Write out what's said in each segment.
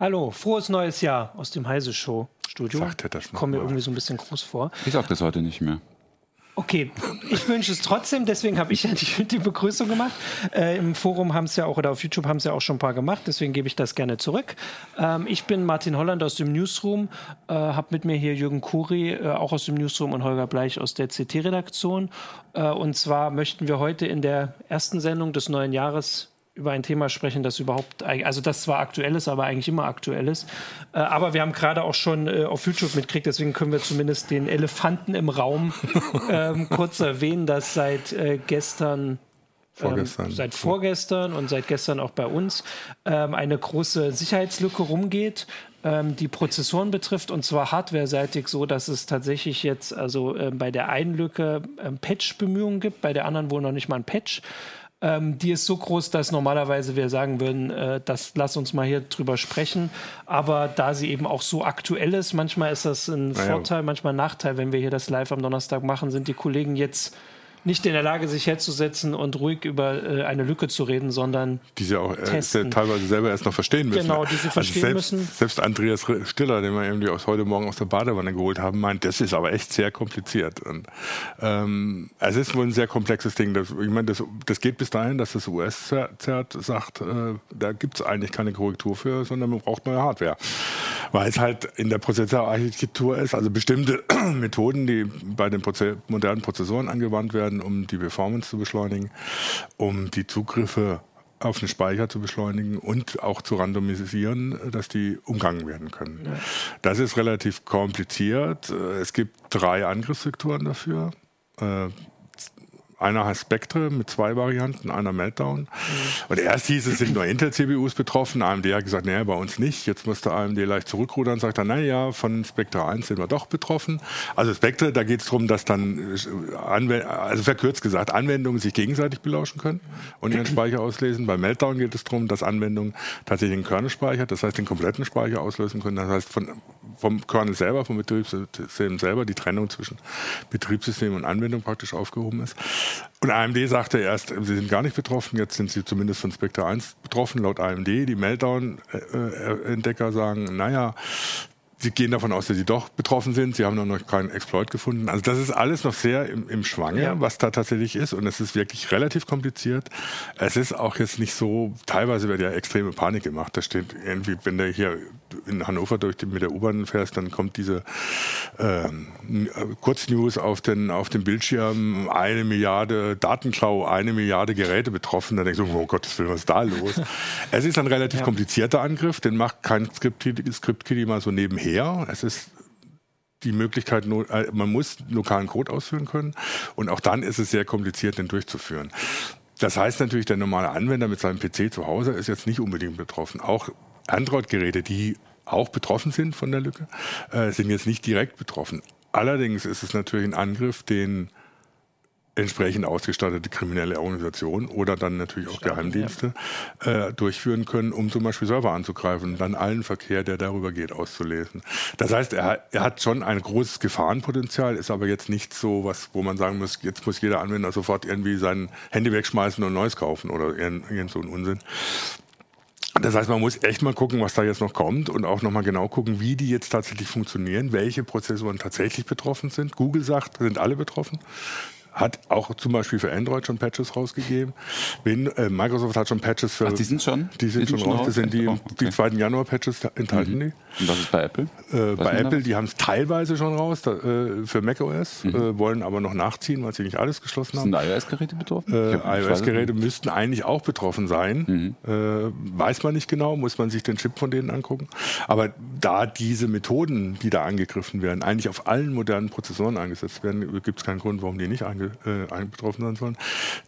Hallo, frohes neues Jahr aus dem Heise Show Studio. Sagt er das noch Kommt mir irgendwie so ein bisschen groß vor. Ich sag das heute nicht mehr. Okay, ich wünsche es trotzdem, deswegen habe ich ja die, die Begrüßung gemacht. Äh, Im Forum haben es ja auch, oder auf YouTube haben es ja auch schon ein paar gemacht, deswegen gebe ich das gerne zurück. Ähm, ich bin Martin Holland aus dem Newsroom, äh, habe mit mir hier Jürgen Kuri, äh, auch aus dem Newsroom, und Holger Bleich aus der CT-Redaktion. Äh, und zwar möchten wir heute in der ersten Sendung des neuen Jahres über ein Thema sprechen, das überhaupt, also das zwar aktuell ist, aber eigentlich immer aktuell ist. Äh, aber wir haben gerade auch schon äh, auf YouTube mitgekriegt, deswegen können wir zumindest den Elefanten im Raum ähm, kurz erwähnen, dass seit äh, gestern Vorgestern. ähm, seit vorgestern und seit gestern auch bei uns ähm, eine große Sicherheitslücke rumgeht, ähm, die Prozessoren betrifft und zwar hardwareseitig so, dass es tatsächlich jetzt also ähm, bei der einen Lücke ähm, Patch-Bemühungen gibt, bei der anderen wohl noch nicht mal ein Patch. Ähm, die ist so groß, dass normalerweise wir sagen würden, äh, das lass uns mal hier drüber sprechen. Aber da sie eben auch so aktuell ist, manchmal ist das ein Naja. Vorteil, manchmal ein Nachteil, wenn wir hier das live am Donnerstag machen, sind die Kollegen jetzt nicht in der Lage, sich herzusetzen und ruhig über äh, eine Lücke zu reden, sondern die sie auch äh, teilweise selber erst noch verstehen müssen. Genau, die sie verstehen selbst, müssen. Selbst Andreas Stiller, den wir irgendwie aus heute Morgen aus der Badewanne geholt haben, meint, das ist aber echt sehr kompliziert. Und, ähm, es ist wohl ein sehr komplexes Ding. Das, ich meine, das, das geht bis dahin, dass das US-Zert sagt, äh, da gibt es eigentlich keine Korrektur für, sondern man braucht neue Hardware. Weil es halt in der Prozessorarchitektur ist, also bestimmte Methoden, die bei den Proze modernen Prozessoren angewandt werden, um die Performance zu beschleunigen, um die Zugriffe auf den Speicher zu beschleunigen und auch zu randomisieren, dass die umgangen werden können. Das ist relativ kompliziert. Es gibt drei Angriffssektoren dafür. Einer heißt Spectre mit zwei Varianten, einer Meltdown. Und erst hieß es, sind nur Intel-CPUs betroffen. AMD hat gesagt, nee, bei uns nicht. Jetzt musste AMD leicht zurückrudern, sagt dann, naja, von Spectre 1 sind wir doch betroffen. Also Spectre, da geht es darum, dass dann, äh, Anwend also verkürzt gesagt, Anwendungen sich gegenseitig belauschen können und ihren Speicher auslesen. Bei Meltdown geht es darum, dass Anwendungen tatsächlich den Kernelspeicher, das heißt den kompletten Speicher auslösen können. Das heißt von, vom Kernel selber, vom Betriebssystem selber, die Trennung zwischen Betriebssystem und Anwendung praktisch aufgehoben ist. Und AMD sagte erst, sie sind gar nicht betroffen, jetzt sind sie zumindest von Spectre 1 betroffen, laut AMD. Die Meltdown-Entdecker sagen, naja, Sie gehen davon aus, dass sie doch betroffen sind. Sie haben noch keinen Exploit gefunden. Also das ist alles noch sehr im, im Schwange, Ja. was da tatsächlich ist. Und es ist wirklich relativ kompliziert. Es ist auch jetzt nicht so, teilweise wird ja extreme Panik gemacht. Da steht irgendwie, wenn der hier in Hannover durch die, mit der U-Bahn fährst, dann kommt diese ähm, Kurznews auf den, auf dem Bildschirm, eine Milliarde Datenklau, eine Milliarde Geräte betroffen. Dann denkst du, oh Gottes Willen, was ist da los? es ist ein relativ Ja. komplizierter Angriff, den macht kein Script-Kiddie Script mal so nebenher. Es ist die Möglichkeit, äh, man muss lokalen Code ausführen können und auch dann ist es sehr kompliziert, den durchzuführen. Das heißt natürlich, der normale Anwender mit seinem PC zu Hause ist jetzt nicht unbedingt betroffen. Auch Android-Geräte, die auch betroffen sind von der Lücke, äh, sind jetzt nicht direkt betroffen. Allerdings ist es natürlich ein Angriff, den entsprechend ausgestattete kriminelle Organisationen oder dann natürlich auch Geheimdienste äh, durchführen können, um zum Beispiel Server anzugreifen und dann allen Verkehr, der darüber geht, auszulesen. Das heißt, er, er hat schon ein großes Gefahrenpotenzial, ist aber jetzt nicht so was, wo man sagen muss, jetzt muss jeder Anwender sofort irgendwie sein Handy wegschmeißen und neues kaufen oder irgend, irgend so ein Unsinn. Das heißt, man muss echt mal gucken, was da jetzt noch kommt und auch nochmal genau gucken, wie die jetzt tatsächlich funktionieren, welche Prozessoren tatsächlich betroffen sind. Google sagt, sind alle betroffen. Hat auch zum Beispiel für Android schon Patches rausgegeben. Äh, Microsoft hat schon Patches für. Ach, die sind schon? Die sind Die sind schon raus. Das sind die, Oh, okay. die 2. Januar-Patches enthalten die. Und was ist bei Apple? Äh, bei Apple, die haben es teilweise schon raus da, äh, für macOS, äh, wollen aber noch nachziehen, weil sie nicht alles geschlossen haben. Sind iOS-Geräte betroffen? Äh, iOS-Geräte nicht. müssten eigentlich auch betroffen sein. Äh, weiß man nicht genau, muss man sich den Chip von denen angucken. Aber da diese Methoden, die da angegriffen werden, eigentlich auf allen modernen Prozessoren eingesetzt werden, gibt es keinen Grund, warum die nicht äh, betroffen sein sollen.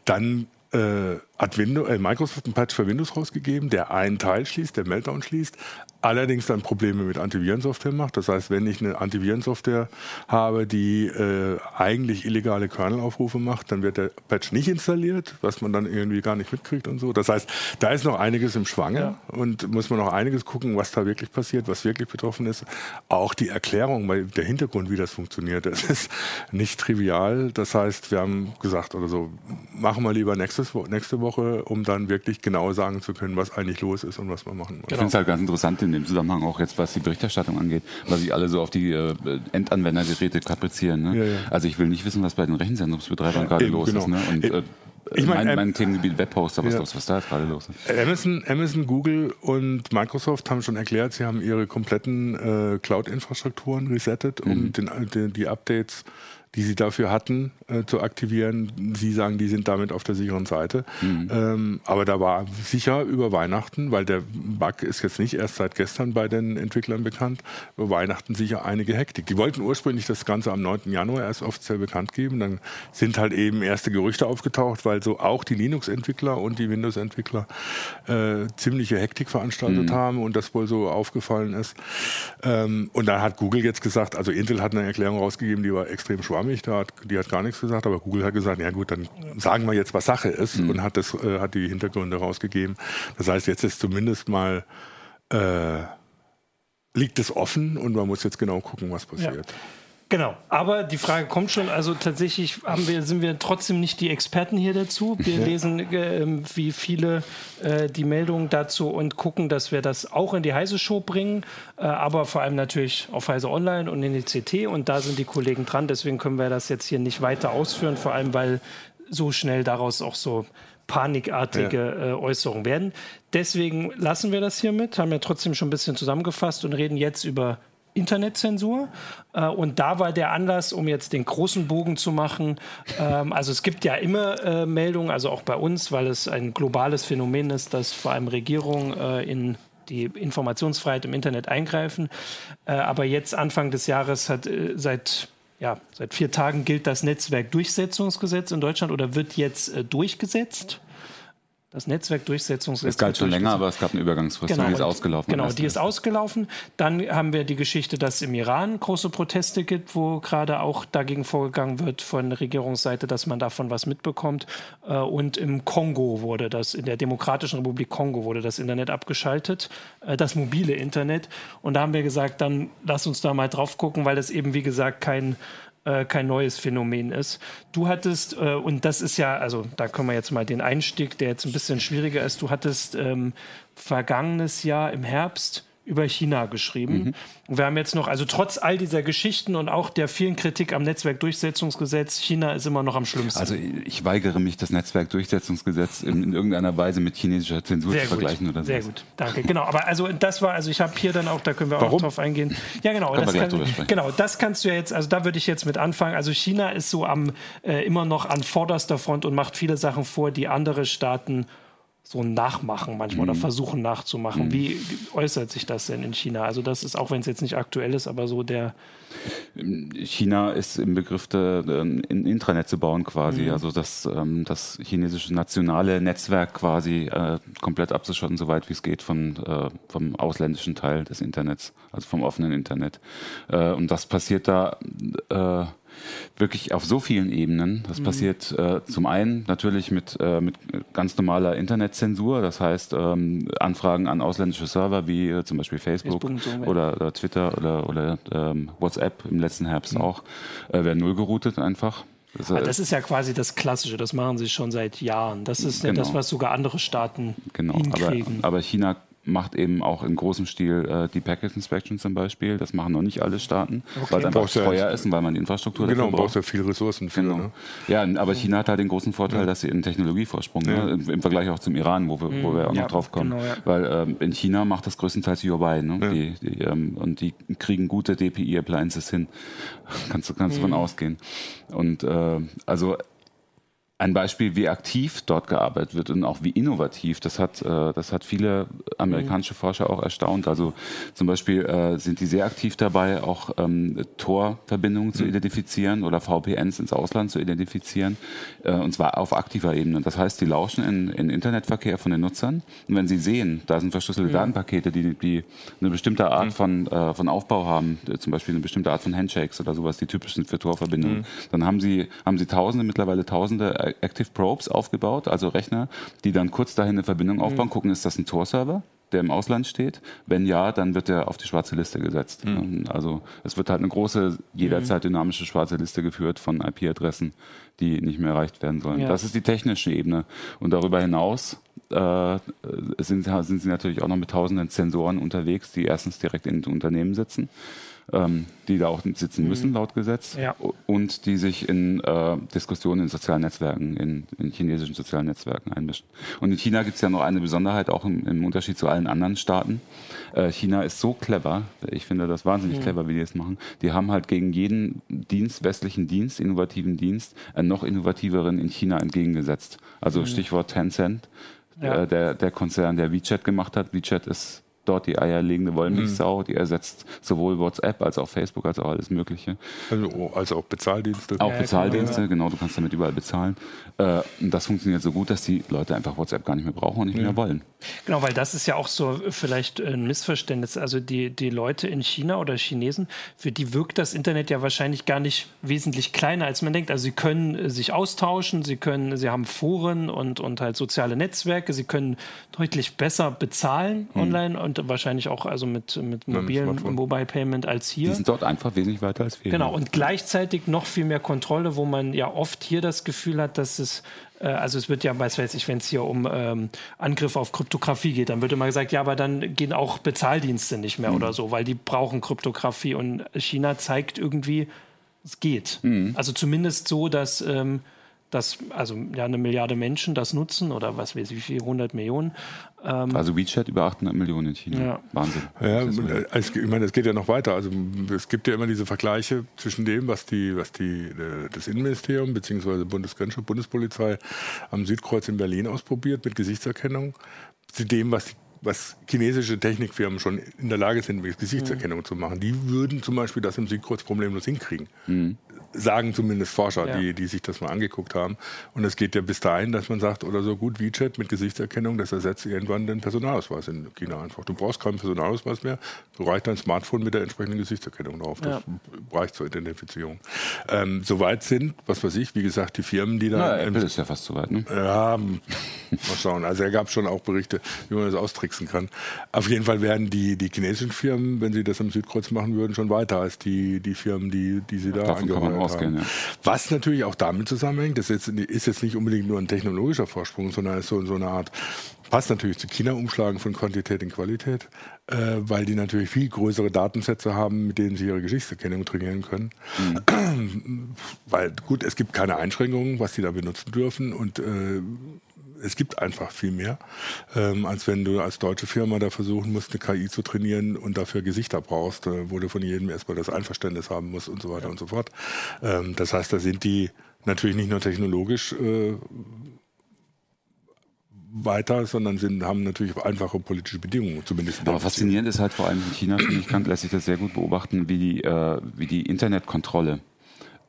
Dann äh, hat Windows, äh, Microsoft einen Patch für Windows rausgegeben, der einen Teil schließt, der Meltdown schließt, allerdings dann Probleme mit Antivirensoftware macht. Das heißt, wenn ich eine Antivirensoftware habe, die äh, eigentlich illegale Kernelaufrufe macht, dann wird der Patch nicht installiert, was man dann irgendwie gar nicht mitkriegt und so. Das heißt, da ist noch einiges im Schwange und muss man noch einiges gucken, was da wirklich passiert, was wirklich betroffen ist. Auch die Erklärung, weil der Hintergrund, wie das funktioniert, das ist nicht trivial. Das heißt, wir haben gesagt oder so, machen wir lieber nächstes, nächste Woche, um dann wirklich genau sagen zu können, was eigentlich los ist und was wir machen. Ich finde es halt ganz interessant, den in dem Zusammenhang auch jetzt, was die Berichterstattung angeht, was sich alle so auf die äh, Endanwendergeräte kaprizieren. Ne? Ja, ja. Also ich will nicht wissen, was bei den Rechenzentrumsbetreibern gerade los genau. ist. Ne? Und, äh, Ich mein, mein, ähm, mein Themengebiet Webhoster, was, ja. los, was da gerade los ist. Amazon, Amazon, Google und Microsoft haben schon erklärt, sie haben ihre kompletten äh, Cloud-Infrastrukturen resettet, um Mhm. den, den, die Updates, die sie dafür hatten, äh, zu aktivieren. Sie sagen, die sind damit auf der sicheren Seite. Mhm. Ähm, aber da war sicher über Weihnachten, weil der Bug ist jetzt nicht erst seit gestern bei den Entwicklern bekannt, über Weihnachten sicher einige Hektik. Die wollten ursprünglich das Ganze am 9. Januar erst offiziell bekannt geben. Dann sind halt eben erste Gerüchte aufgetaucht, weil so auch die Linux-Entwickler und die Windows-Entwickler äh, ziemliche Hektik veranstaltet haben und das wohl so aufgefallen ist. Ähm, und dann hat Google jetzt gesagt, also Intel hat eine Erklärung rausgegeben, die war extrem schwammig, da hat, die hat gar nichts gesagt, aber Google hat gesagt, ja gut, dann sagen wir jetzt, was Sache ist und hat, das, äh, hat die Hintergründe rausgegeben. Das heißt, jetzt ist zumindest mal äh, liegt es offen und man muss jetzt genau gucken, was passiert. Genau, aber die Frage kommt schon, also tatsächlich haben wir, sind wir trotzdem nicht die Experten hier dazu. Wir lesen äh, wie viele äh, die Meldungen dazu und gucken, dass wir das auch in die Heise Show bringen, äh, aber vor allem natürlich auf Heise Online und in die CT und da sind die Kollegen dran, deswegen können wir das jetzt hier nicht weiter ausführen, vor allem weil so schnell daraus auch so panikartige äh, Äußerungen werden. Deswegen lassen wir das hiermit, haben ja trotzdem schon ein bisschen zusammengefasst und reden jetzt über Internetzensur. Äh, und da war der Anlass, um jetzt den großen Bogen zu machen. Ähm, also es gibt ja immer äh, Meldungen, also auch bei uns, weil es ein globales Phänomen ist, dass vor allem Regierungen äh, in die Informationsfreiheit im Internet eingreifen. Äh, aber jetzt Anfang des Jahres hat äh, seit ja, seit vier Tagen gilt das Netzwerkdurchsetzungsgesetz in Deutschland oder wird jetzt durchgesetzt. Das Netzwerkdurchsetzungsgesetz. Es galt schon länger, aber es gab eine Übergangsfrist, Genau, die ist ausgelaufen. Genau, die ist 1.1.. ausgelaufen. Dann haben wir die Geschichte, dass es im Iran große Proteste gibt, wo gerade auch dagegen vorgegangen wird von der Regierungsseite, dass man davon was mitbekommt. Äh, Und im Kongo wurde das, in der Demokratischen Republik Kongo wurde das Internet abgeschaltet, äh, das mobile Internet. Und da haben wir gesagt, dann lass uns da mal drauf gucken, weil das eben, wie gesagt, kein äh, kein neues Phänomen ist. Du hattest, äh, und das ist ja, also da können wir jetzt mal den Einstieg, der jetzt ein bisschen schwieriger ist, du hattest ähm, vergangenes Jahr im Herbst über China geschrieben. Und wir haben jetzt noch, also trotz all dieser Geschichten und auch der vielen Kritik am Netzwerkdurchsetzungsgesetz, China ist immer noch am schlimmsten. Also ich weigere mich, das Netzwerkdurchsetzungsgesetz in, in irgendeiner Weise mit chinesischer Zensur Sehr zu gut, vergleichen oder so. sehr gut, danke. Genau, aber also das war, also ich habe hier dann auch, da können wir auch Warum? drauf eingehen. Ja, genau, Können das kann, genau, das kannst du ja jetzt, also da würde ich jetzt mit anfangen. Also China ist so am äh, immer noch an vorderster Front und macht viele Sachen vor, die andere Staaten so nachmachen manchmal Mhm. oder versuchen nachzumachen. Wie äußert sich das denn in China? Also das ist, auch wenn es jetzt nicht aktuell ist, aber so der, China ist im Begriff, de, de, ein Intranet zu bauen quasi, Mhm. also das, ähm, das chinesische nationale Netzwerk quasi äh, komplett abzuschotten, soweit wie es geht von, äh, vom ausländischen Teil des Internets, also vom offenen Internet. Äh, und das passiert da äh, wirklich auf so vielen Ebenen. Das passiert äh, zum einen natürlich mit, äh, mit ganz normaler Internetzensur, das heißt ähm, Anfragen an ausländische Server wie äh, zum Beispiel Facebook, Facebook oder, oder Twitter oder, oder ähm, WhatsApp im letzten Herbst auch, äh, werden null geroutet einfach. Das, äh, das ist ja quasi das Klassische, das machen sie schon seit Jahren. Das ist ja Genau. das, was sogar andere Staaten genau, aber, hinkriegen. aber China macht eben auch in großem Stil äh, die Packet Inspection zum Beispiel. Das machen noch nicht alle Staaten, weil es einfach Brauchst ja- teuer ist und weil man die Infrastruktur Genau, dafür man braucht braucht. ja viel Ressourcen für. Genau. Ne? Ja, aber China hat halt den großen Vorteil, dass sie einen Technologievorsprung, ne, im, im Vergleich auch zum Iran, wo wir, wo wir auch Ja, noch drauf kommen. genau, ja. Weil ähm, in China macht das größtenteils Huawei, ne? die, die, ähm, und die kriegen gute DPI-Appliances hin. kannst du kannst Mhm. davon ausgehen. Und äh, also ein Beispiel, wie aktiv dort gearbeitet wird und auch wie innovativ, das hat, äh, das hat viele amerikanische Forscher auch erstaunt. Also zum Beispiel äh, sind die sehr aktiv dabei, auch ähm, Tor-Verbindungen zu identifizieren oder VPNs ins Ausland zu identifizieren, äh, und zwar auf aktiver Ebene. Das heißt, die lauschen in, in Internetverkehr von den Nutzern. Und wenn sie sehen, da sind verschlüsselte Datenpakete, die, die eine bestimmte Art von, von Aufbau haben, zum Beispiel eine bestimmte Art von Handshakes oder sowas, die typisch sind für Tor-Verbindungen, dann haben sie, haben sie Tausende, mittlerweile Tausende Active Probes aufgebaut, also Rechner, die dann kurz dahin eine Verbindung aufbauen, gucken, ist das ein Tor-Server? der im Ausland steht? Wenn ja, dann wird er auf die schwarze Liste gesetzt. Also es wird halt eine große, jederzeit dynamische schwarze Liste geführt von IP-Adressen, die nicht mehr erreicht werden sollen. Ja. Das ist die technische Ebene. Und darüber hinaus äh, sind, sind sie natürlich auch noch mit tausenden Sensoren unterwegs, die erstens direkt in den Unternehmen sitzen ähm, die da auch sitzen müssen, mhm. laut Gesetz, ja. und die sich in äh, Diskussionen in sozialen Netzwerken, in, in, chinesischen sozialen Netzwerken einmischen. Und in China gibt es ja noch eine Besonderheit, auch im, im Unterschied zu allen anderen Staaten. Äh, China ist so clever, ich finde das wahnsinnig mhm. clever, wie die es machen. Die haben halt gegen jeden Dienst, westlichen Dienst, innovativen Dienst, einen noch innovativeren in China entgegengesetzt. Also mhm. Stichwort Tencent. Ja. Äh, der, der Konzern, der WeChat gemacht hat. WeChat ist dort die eierlegende Wollmilchsau, mhm. die ersetzt sowohl WhatsApp als auch Facebook als auch alles Mögliche. Also, also auch Bezahldienste. Auch Bezahldienste, genau, du kannst damit überall bezahlen. Äh, und das funktioniert so gut, dass die Leute einfach WhatsApp gar nicht mehr brauchen und nicht ja. mehr wollen. Genau, weil das ist ja auch so vielleicht ein Missverständnis. Also die, die Leute in China oder Chinesen, für die wirkt das Internet ja wahrscheinlich gar nicht wesentlich kleiner, als man denkt. Also sie können sich austauschen, sie können, sie haben Foren und, und halt soziale Netzwerke, sie können deutlich besser bezahlen mhm. online wahrscheinlich auch also mit, mit mobilen Mobile Payment als hier. Die sind dort einfach wesentlich weiter als wir. Genau, und gleichzeitig noch viel mehr Kontrolle, wo man ja oft hier das Gefühl hat, dass es äh, also es wird ja, weiß ich, wenn es hier um ähm, Angriffe auf Kryptographie geht, dann wird immer gesagt, ja, aber dann gehen auch Bezahldienste nicht mehr mhm. oder so, weil die brauchen Kryptographie und China zeigt irgendwie, es geht. Mhm. Also zumindest so, dass ähm, dass also ja eine Milliarde Menschen das nutzen oder was weiß ich, wie viel, 100 Millionen. Ähm also WeChat über 800 Millionen in China. Ja. Wahnsinn. Ja, ich meine, es geht ja noch weiter. Also es gibt ja immer diese Vergleiche zwischen dem, was die, was die äh, das Innenministerium bzw. Bundesgrenzschutz, Bundespolizei am Südkreuz in Berlin ausprobiert mit Gesichtserkennung, zu dem, was die was chinesische Technikfirmen schon in der Lage sind, mit Gesichtserkennung mhm. zu machen. Die würden zum Beispiel das im Südkreuz problemlos hinkriegen. Mhm sagen zumindest Forscher, ja. die, die sich das mal angeguckt haben. Und es geht ja bis dahin, dass man sagt, oder so gut WeChat mit Gesichtserkennung, das ersetzt irgendwann den Personalausweis in China einfach. Du brauchst keinen Personalausweis mehr, du reicht dein Smartphone mit der entsprechenden Gesichtserkennung drauf. Das ja. reicht zur Identifizierung. Ähm, Soweit sind, was weiß ich, wie gesagt, die Firmen, die da. Ja, Apple ist ja fast soweit, ne? Ja, mal schauen. Also er gab schon auch Berichte, wie man das austricksen kann. Auf jeden Fall werden die, die chinesischen Firmen, wenn sie das am Südkreuz machen würden, schon weiter als die, die Firmen, die, die sie da angehören ausgehen. Ja. Was natürlich auch damit zusammenhängt, das ist jetzt, ist jetzt nicht unbedingt nur ein technologischer Vorsprung, sondern ist so, so eine Art, passt natürlich zu China umschlagen von Quantität in Qualität, äh, weil die natürlich viel größere Datensätze haben, mit denen sie ihre Geschichtserkennung trainieren können. Mhm. weil gut, es gibt keine Einschränkungen, was sie da benutzen dürfen und äh, es gibt einfach viel mehr, ähm, als wenn du als deutsche Firma da versuchen musst, eine KI zu trainieren und dafür Gesichter brauchst, äh, wo du von jedem erstmal das Einverständnis haben musst und so weiter ja. und so fort. Ähm, das heißt, da sind die natürlich nicht nur technologisch äh, weiter, sondern sind, haben natürlich einfache politische Bedingungen, zumindest. Aber faszinierend ist halt vor allem in China, finde ich, kann, lässt sich das sehr gut beobachten, wie die, äh, wie die Internetkontrolle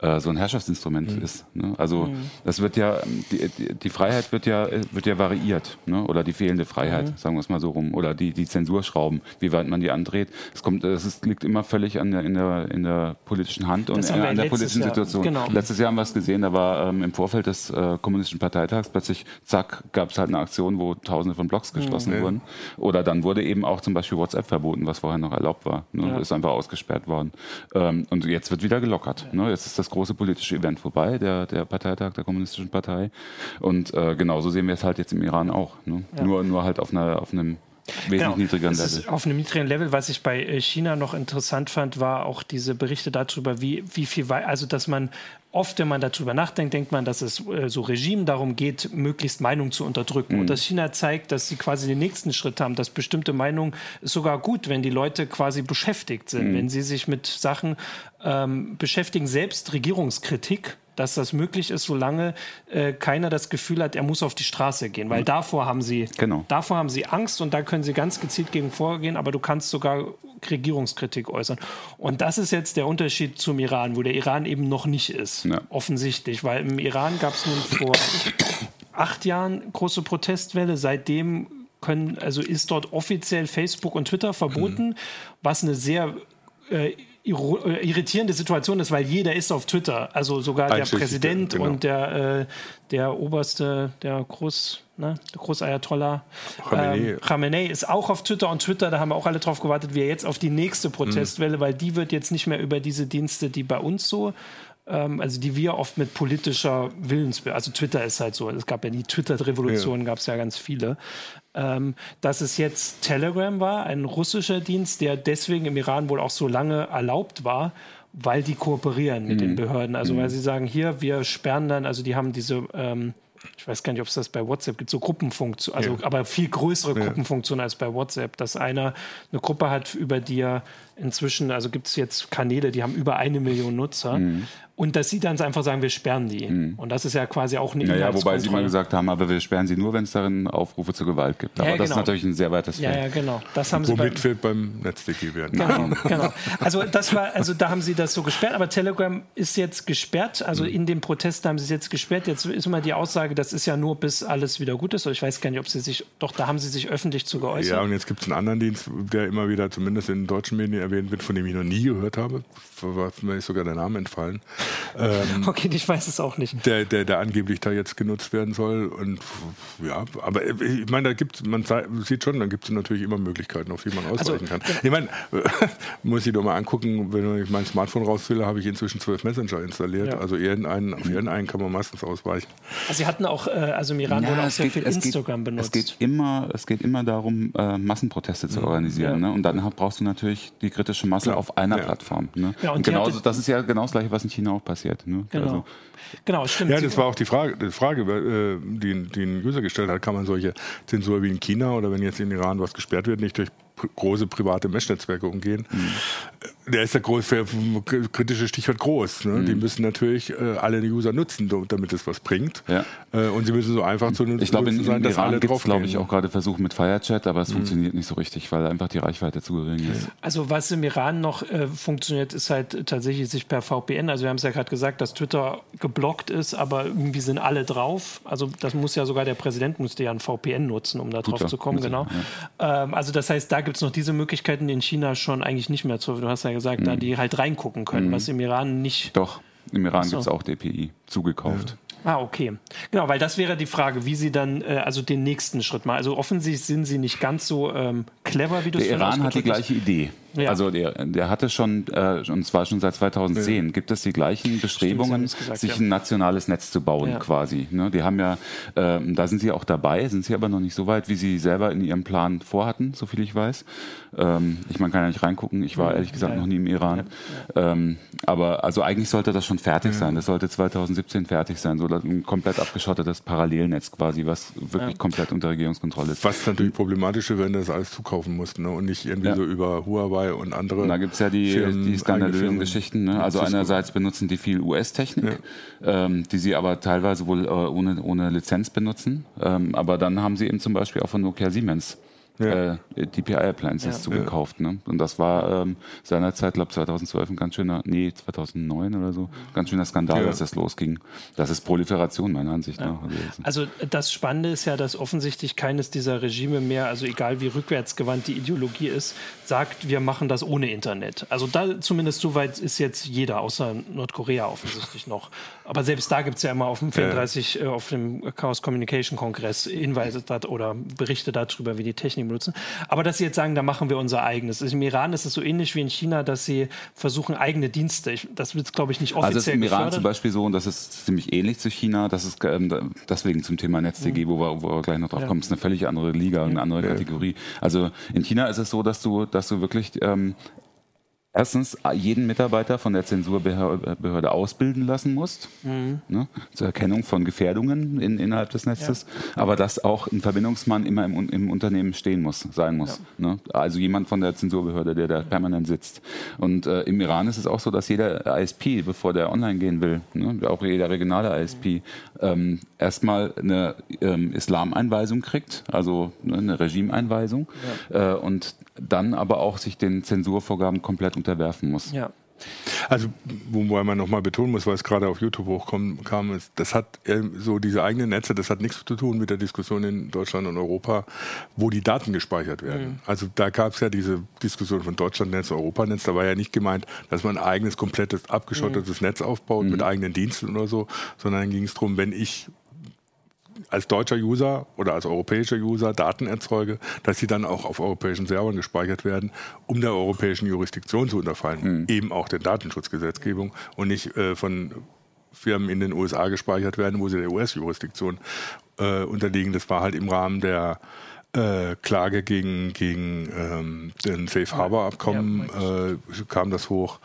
äh, so ein Herrschaftsinstrument mhm. ist. Ne? Also mhm. das wird ja, die, die, die, Freiheit wird ja, wird ja variiert, ne? oder die fehlende Freiheit, mhm. sagen wir es mal so rum, oder die, die Zensurschrauben, wie weit man die andreht. Es kommt, es ist, liegt immer völlig an der, in, der, in der politischen Hand und an der politischen Jahr, Situation. Genau. Letztes Jahr haben wir es gesehen, da war ähm, im Vorfeld des äh, Kommunistischen Parteitags plötzlich, zack, gab es halt eine Aktion, wo Tausende von Blogs geschlossen mhm. wurden. Oder dann wurde eben auch zum Beispiel WhatsApp verboten, was vorher noch erlaubt war. Ne? Ja. Ist einfach ausgesperrt worden. Ähm, und jetzt wird wieder gelockert. Ne? Jetzt ist das große politische Event vorbei, der, der Parteitag der Kommunistischen Partei. Und äh, genauso sehen wir es halt jetzt im Iran auch. Ne? Ja. Nur, nur halt auf, einer, auf einem wesentlich genau. niedrigeren Level. auf einem niedrigeren Level. Was ich bei äh, China noch interessant fand, war auch diese Berichte darüber, wie, wie viel, also dass man oft, wenn man darüber nachdenkt, denkt man, dass es äh, so Regime darum geht, möglichst Meinung zu unterdrücken. Mhm. Und dass China zeigt, dass sie quasi den nächsten Schritt haben, dass bestimmte Meinung ist sogar gut, wenn die Leute quasi beschäftigt sind, mhm. wenn sie sich mit Sachen ähm, beschäftigen, selbst Regierungskritik dass das möglich ist, solange äh, keiner das Gefühl hat, er muss auf die Straße gehen. Weil mhm. davor haben sie, genau. davor haben sie Angst und da können sie ganz gezielt gegen vorgehen, aber du kannst sogar Regierungskritik äußern. Und das ist jetzt der Unterschied zum Iran, wo der Iran eben noch nicht ist. Ja. Offensichtlich, weil im Iran gab es nun vor acht Jahren große Protestwelle. Seitdem können, also ist dort offiziell Facebook und Twitter verboten, mhm. was eine sehr äh, irritierende Situation ist, weil jeder ist auf Twitter. Also sogar der Präsident genau. und der, äh, der oberste, der Groß, ne, der Großayatollah Khamenei. Ähm, Khamenei ist auch auf Twitter und Twitter, da haben wir auch alle drauf gewartet, wie er jetzt auf die nächste Protestwelle, mhm. weil die wird jetzt nicht mehr über diese Dienste, die bei uns so also die wir oft mit politischer Willensbildung, also Twitter ist halt so, es gab ja die Twitter-Revolution, ja. gab es ja ganz viele, ähm, dass es jetzt Telegram war, ein russischer Dienst, der deswegen im Iran wohl auch so lange erlaubt war, weil die kooperieren mit mhm. den Behörden. Also mhm. weil sie sagen, hier, wir sperren dann, also die haben diese ähm, ich weiß gar nicht, ob es das bei WhatsApp gibt, so Gruppenfunktionen, also ja. aber viel größere ja. Gruppenfunktionen als bei WhatsApp, dass einer eine Gruppe hat, über die er inzwischen, also gibt es jetzt Kanäle, die haben über eine Million Nutzer. Mhm. Und dass sie dann einfach sagen, wir sperren die. Mhm. Und das ist ja quasi auch eine Ja, wobei sie mal gesagt haben, aber wir sperren sie nur, wenn es darin Aufrufe zur Gewalt gibt. Aber ja, das ist genau. natürlich ein sehr weites Feld. Ja, ja, genau. Das haben Womit sie bei, beim NetzDG werden. Genau, genau. Also das war, also da haben sie das so gesperrt, aber Telegram ist jetzt gesperrt. Also mhm. in dem Protest haben sie es jetzt gesperrt. Jetzt ist immer die Aussage, das ist ja nur bis alles wieder gut ist. Oder ich weiß gar nicht, ob sie sich, doch da haben sie sich öffentlich zu geäußert. Ja, und jetzt gibt es einen anderen Dienst, der immer wieder zumindest in deutschen Medien erwähnt wird, von dem ich noch nie gehört habe. War mir ist sogar der Name entfallen. Ähm, okay, ich weiß es auch nicht. Der, der, der angeblich da jetzt genutzt werden soll. Und ja, aber ich meine, da gibt man sieht schon, dann gibt es natürlich immer Möglichkeiten, auf die man also, ausweichen also, kann. Ich meine, muss ich doch mal angucken, wenn ich mein Smartphone rausfülle, habe ich inzwischen zwölf Messenger installiert. Ja. Also irgendeinen, auf irgendeinen kann man meistens ausweichen. Also sie hatten auch, äh, also im Iran ja, wurde auch sehr geht, viel Instagram geht, benutzt. Es geht immer, es geht immer darum, äh, Massenproteste zu organisieren. Ja. Ne? Und dann brauchst du natürlich die kritische Masse Klar. auf einer Plattform. Ne? Ja, und, und genauso, das ist ja genau das gleiche, was in China auch passiert. Ne? Genau. Also, Genau, stimmt. Ja, das war auch die Frage, die, Frage äh, die, die ein User gestellt hat. Kann man solche Zensur wie in China oder wenn jetzt in Iran was gesperrt wird, nicht durch große private Mesh-Netzwerke umgehen. Mhm. Der ist der groß, kritische Stichwort groß. Ne? Mhm. Die müssen natürlich äh, alle User nutzen, damit es was bringt. Ja. Äh, und sie müssen so einfach zu nutzen. Ich glaube, in, sein, in dass Iran alle drauf glaube ich, auch gerade Versuche mit Firechat, aber es mhm. funktioniert nicht so richtig, weil einfach die Reichweite zu gering ist. Also was im Iran noch äh, funktioniert, ist halt tatsächlich sich per VPN, also wir haben es ja gerade gesagt, dass Twitter geblockt ist, aber irgendwie sind alle drauf. Also das muss ja sogar der Präsident musste ja ein VPN nutzen, um da drauf Guter, zu kommen, genau. Ja. Ähm, also das heißt, da gibt es noch diese Möglichkeiten in China schon eigentlich nicht mehr zu. Du hast ja gesagt, mhm. da die halt reingucken können, mhm. was im Iran nicht. Doch, im Iran so. gibt es auch DPI zugekauft. Ja. Ah, okay. Genau, weil das wäre die Frage, wie Sie dann äh, also den nächsten Schritt machen. Also offensichtlich sind Sie nicht ganz so ähm, clever, wie du es Der Iran hat die gleiche Idee. Ja. Also der, der hatte schon, äh, und zwar schon seit 2010, ja. gibt es die gleichen Bestrebungen, gesagt, sich ja. ein nationales Netz zu bauen quasi. Ne? Die haben ja, äh, da sind sie auch dabei, sind sie aber noch nicht so weit, wie sie selber in ihrem Plan vorhatten, so viel ich weiß. Ähm, ich man kann ja nicht reingucken, ich war ehrlich gesagt noch nie im Iran. Ähm, aber also eigentlich sollte das schon fertig sein. Das sollte 2017 fertig sein, so ein komplett abgeschottetes Parallelnetz quasi, was wirklich komplett unter Regierungskontrolle ist. Was natürlich problematisch wäre, wenn das alles zukaufen mussten ne? und nicht irgendwie so über Huawei Huawei und andere. Da gibt es ja die, die skandalösen Geschichten. Ne? Also einerseits benutzen die viel US-Technik, ja. ähm, die sie aber teilweise wohl äh, ohne, ohne Lizenz benutzen. Ähm, aber dann haben sie eben zum Beispiel auch von Nokia Siemens ja. äh, DPI-Appliances ja. zugekauft. Ne? Und das war ähm, seinerzeit, glaube 2012 ein ganz schöner, nee, 2009 oder so, ganz schöner Skandal, ja. als das losging. Das ist Proliferation meiner Ansicht nach. Also, also das Spannende ist ja, dass offensichtlich keines dieser Regime mehr, also egal wie rückwärtsgewandt die Ideologie ist, sagt, wir machen das ohne Internet. Also da zumindest so weit ist jetzt jeder, außer Nordkorea offensichtlich noch. Aber selbst da gibt es ja immer auf dem 34, äh, auf dem Chaos Communication Kongress Hinweise oder Berichte darüber, wie die Technik benutzen. Aber dass sie jetzt sagen, da machen wir unser eigenes. Im Iran ist es so ähnlich wie in China, dass sie versuchen, eigene Dienste, ich, das wird, glaube ich, nicht offiziell Also es ist im Iran gefördert. zum Beispiel so, und das ist ziemlich ähnlich zu China, das ist ähm, deswegen zum Thema NetzDG, mhm. wo, wir, wo wir gleich noch drauf ja. kommen, ist eine völlig andere Liga, eine andere Kategorie. Also in China ist es so, dass du, dass du wirklich ähm, erstens jeden Mitarbeiter von der Zensurbehörde ausbilden lassen musst, mhm. ne, zur Erkennung von Gefährdungen in, innerhalb des Netzes, ja. aber dass auch ein Verbindungsmann immer im, im Unternehmen stehen muss, sein muss. Ja. Ne? Also jemand von der Zensurbehörde, der da permanent sitzt. Und äh, im Iran ist es auch so, dass jeder ISP, bevor der online gehen will, ne, auch jeder regionale ISP, ähm, erstmal eine ähm, Islameinweisung kriegt, also ne, eine Regimeinweisung, ja. äh, und dann aber auch sich den Zensurvorgaben komplett unterwerfen muss. Ja. Also, wobei man nochmal betonen muss, weil es gerade auf YouTube hochkam, ist, das hat so diese eigenen Netze, das hat nichts zu tun mit der Diskussion in Deutschland und Europa, wo die Daten gespeichert werden. Mhm. Also da gab es ja diese Diskussion von Deutschlandnetz, Europanetz, da war ja nicht gemeint, dass man ein eigenes, komplettes, abgeschottetes mhm. Netz aufbaut mhm. mit eigenen Diensten oder so, sondern ging es darum, wenn ich als deutscher User oder als europäischer User Daten erzeuge, dass sie dann auch auf europäischen Servern gespeichert werden, um der europäischen Jurisdiktion zu unterfallen, mhm. eben auch der Datenschutzgesetzgebung und nicht äh, von Firmen in den USA gespeichert werden, wo sie der US-Jurisdiktion äh, unterliegen. Das war halt im Rahmen der äh, Klage gegen, gegen ähm, den Safe Harbor Abkommen äh, kam das hoch